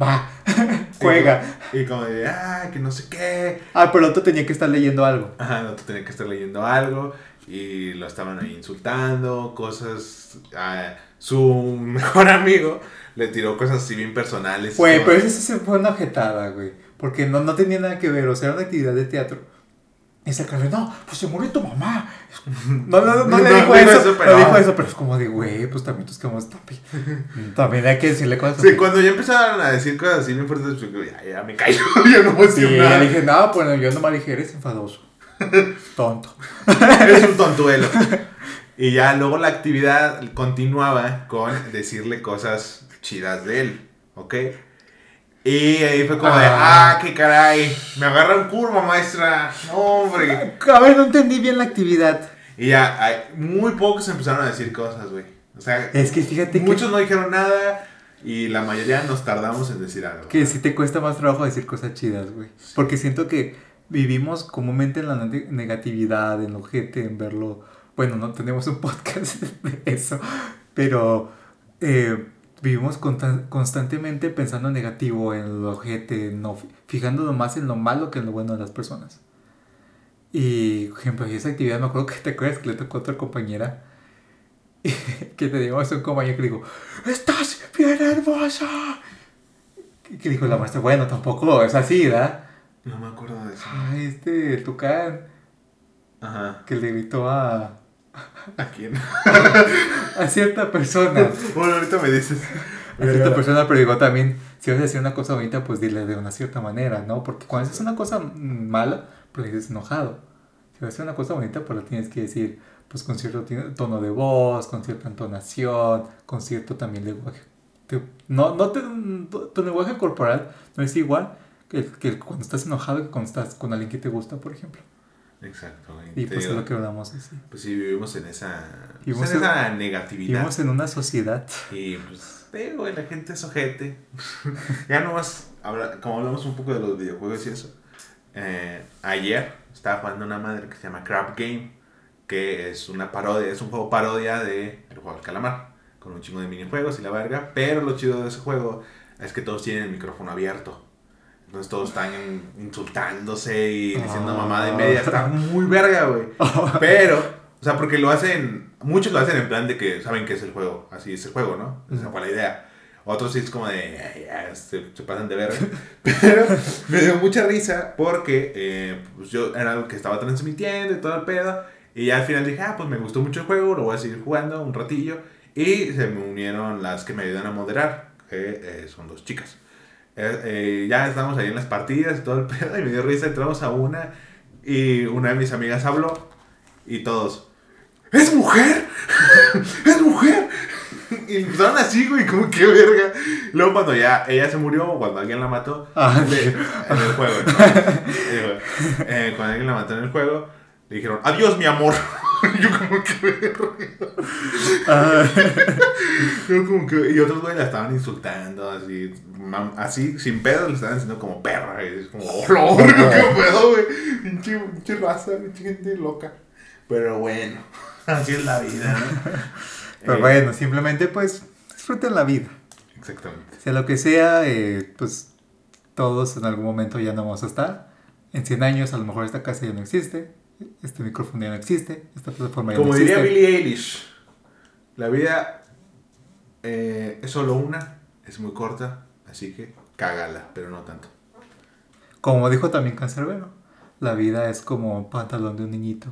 Va, juega. Y como de, ah, que no sé qué. Ah, pero el otro tenía que estar leyendo algo. Ajá, el otro tenía que estar leyendo algo. Y lo estaban ahí insultando, cosas. a su mejor amigo le tiró cosas así bien personales. Güey, pero eso sí se fue una objetada, güey. Porque no, no tenía nada que ver, o sea, era una actividad de teatro. Y sacarle, no, pues se murió tu mamá. No, no, no, no le No dijo eso, eso, no pero- dijo eso, pero es como de, güey, pues también tus quedamos también. También hay que decirle cosas. Sí, cuando ya empezaron a decir cosas así bien fuertes, pues, ya, ya me caigo, yo no voy a Sí, decir le nada. dije, no, bueno, yo nomás le dije, eres enfadoso. Tonto. Eres un tontuelo. Y ya luego la actividad continuaba con decirle cosas chidas de él, ¿ok? Y ahí fue como de, Ah. ah, qué caray, me agarran curva, maestra. No, hombre. A ver, no entendí bien la actividad. Y ya, muy pocos empezaron a decir cosas, güey. O sea, Es que fíjate muchos no dijeron nada y la mayoría nos tardamos en decir algo. que, sí te cuesta más trabajo decir cosas chidas, güey. Porque siento que vivimos comúnmente en la ne- negatividad, en lo ojete, en verlo. Bueno, no tenemos un podcast de eso, pero eh, vivimos constantemente pensando en negativo, en lo ojete, no, fijándonos más en lo malo que en lo bueno de las personas. Y, por ejemplo, esa actividad me acuerdo que te acuerdas que le tocó a otra compañera. que te digo, a un compañero que dijo, ¡Estás bien hermosa! Que dijo la maestra, bueno, tampoco es así, ¿verdad? No me acuerdo de eso. Ay, este Tucán, Ajá. que le gritó a, ¿A quién? a cierta persona. bueno, ahorita me dices. A cierta persona, pero digo también, si vas a decir una cosa bonita, pues dile de una cierta manera, ¿no? Porque cuando dices una cosa mala, pues dices enojado. Si vas a decir una cosa bonita, pues lo tienes que decir pues con cierto tono de voz, con cierta entonación, con cierto también lenguaje. No, no te- tu, tu lenguaje corporal no es igual que, que cuando estás enojado que cuando estás con alguien que te gusta, por ejemplo. Exacto. güey. Y pues es lo que hablamos así. Pues sí, vivimos en esa, pues, Vivimos en en- esa negatividad. Vivimos en una sociedad. Y pues güey, la gente es ojete. ya nomás, habla, como hablamos un poco de los videojuegos y eso. eh, ayer estaba jugando una madre que se llama Crab Game, que es una parodia, es un juego parodia de El Juego del Calamar, con un chingo de minijuegos y la verga, pero lo chido de ese juego es que todos tienen el micrófono abierto. Entonces todos están insultándose y diciendo Ah. mamada y media. Está muy verga, güey. Pero, o sea, porque lo hacen, muchos lo hacen en plan de que saben que es el juego, así es el juego, ¿no? Esa fue la idea. Otros sí es como de, "Ay, ya, se, se pasan de verga. Pero me dio mucha risa porque eh, pues yo era algo que estaba transmitiendo y todo el pedo. Y ya al final dije, ah, pues me gustó mucho el juego, lo voy a seguir jugando un ratillo. Y se me unieron las que me ayudan a moderar, que eh, son dos chicas. Eh, eh, ya estamos ahí en las partidas y todo el pedo. Y me dio risa, entramos a una. Y una de mis amigas habló. Y todos, ¡Es mujer! ¡Es mujer! Y empezaron así, güey, como que verga. Luego cuando ya ella se murió, o cuando alguien la mató, Ah. le- en el juego, ¿no? Eh, cuando alguien la mató en el juego, le dijeron, adiós mi amor. Yo como que. Ah, Yo como que, y otros güey la estaban insultando, así, mam- así, sin pedo, le estaban diciendo como perra. Y es como, oh, no, qué pedo, güey. Pinche, pinche raza, pinche gente loca. Pero bueno, así es la vida, ¿no? pero Eh, bueno, simplemente pues disfruten la vida. Exactamente. Sea lo que sea, eh, pues todos en algún momento ya no vamos a estar. En 100 años a lo mejor esta casa ya no existe, este micrófono ya no existe, esta plataforma ya Como no diría existe. Billie Eilish, la vida eh, es solo una, es muy corta, así que cágala, pero no tanto. Como dijo también Cancerbero, la vida es como un pantalón de un niñito,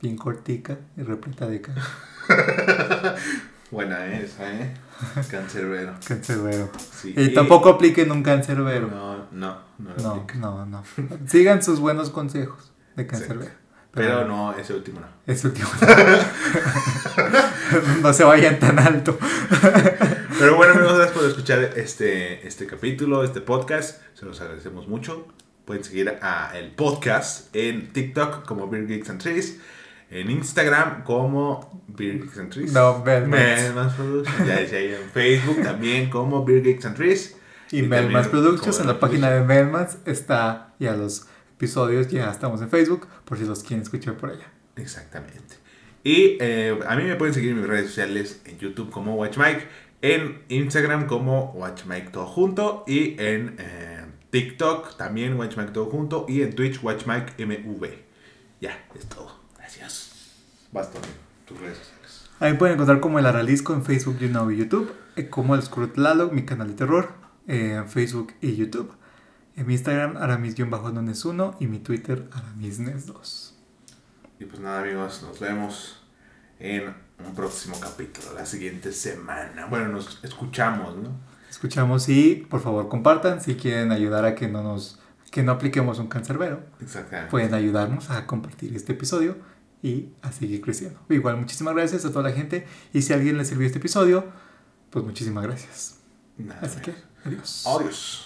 bien cortica y repleta de caca. Buena esa, ¿eh? Cancerbero. Cancerbero. Sí. Y tampoco apliquen un cancerbero. No, no, no lo No, no, no. Sigan sus buenos consejos de cancerbero. Pero no, ese último no. Es último. no se vayan tan alto. Pero bueno, amigos, gracias por escuchar este, este capítulo, este podcast. Se los agradecemos mucho. Pueden seguir a el podcast en TikTok como Beer Geeks and Trees. En Instagram como Beer Geeks and Trees. No, Melmans. Melmans Productions. Ya ahí en Facebook también como Beer Geeks and Trees. Y Melmans también Productions, en la página de Melmans está ya los episodios, ya estamos en Facebook, por si los quieren escuchar por allá. Exactamente. Y eh, a mí me pueden seguir en mis redes sociales en YouTube como WatchMike, en Instagram como WatchMike todo junto y en eh, TikTok también WatchMike todo junto y en Twitch WatchMike MV. Ya, es todo. Gracias. Basta, tus redes sociales. Ahí pueden encontrar como el Aralisco en Facebook, YouNow y YouTube, eh, como el Scrutlalo, mi canal de terror, eh, en Facebook y YouTube. En mi Instagram, aramis-nunes1 y mi Twitter, aramisnes2. Y pues nada, amigos, nos vemos en un próximo capítulo, la siguiente semana. Bueno, nos escuchamos, ¿no? Escuchamos y por favor compartan si quieren ayudar a que no nos que no apliquemos un cancerbero. Exactamente. Pueden ayudarnos a compartir este episodio y a seguir creciendo. Igual, muchísimas gracias a toda la gente y si a alguien le sirvió este episodio, pues muchísimas gracias. Nada, Así que, amigos. adiós. Adiós.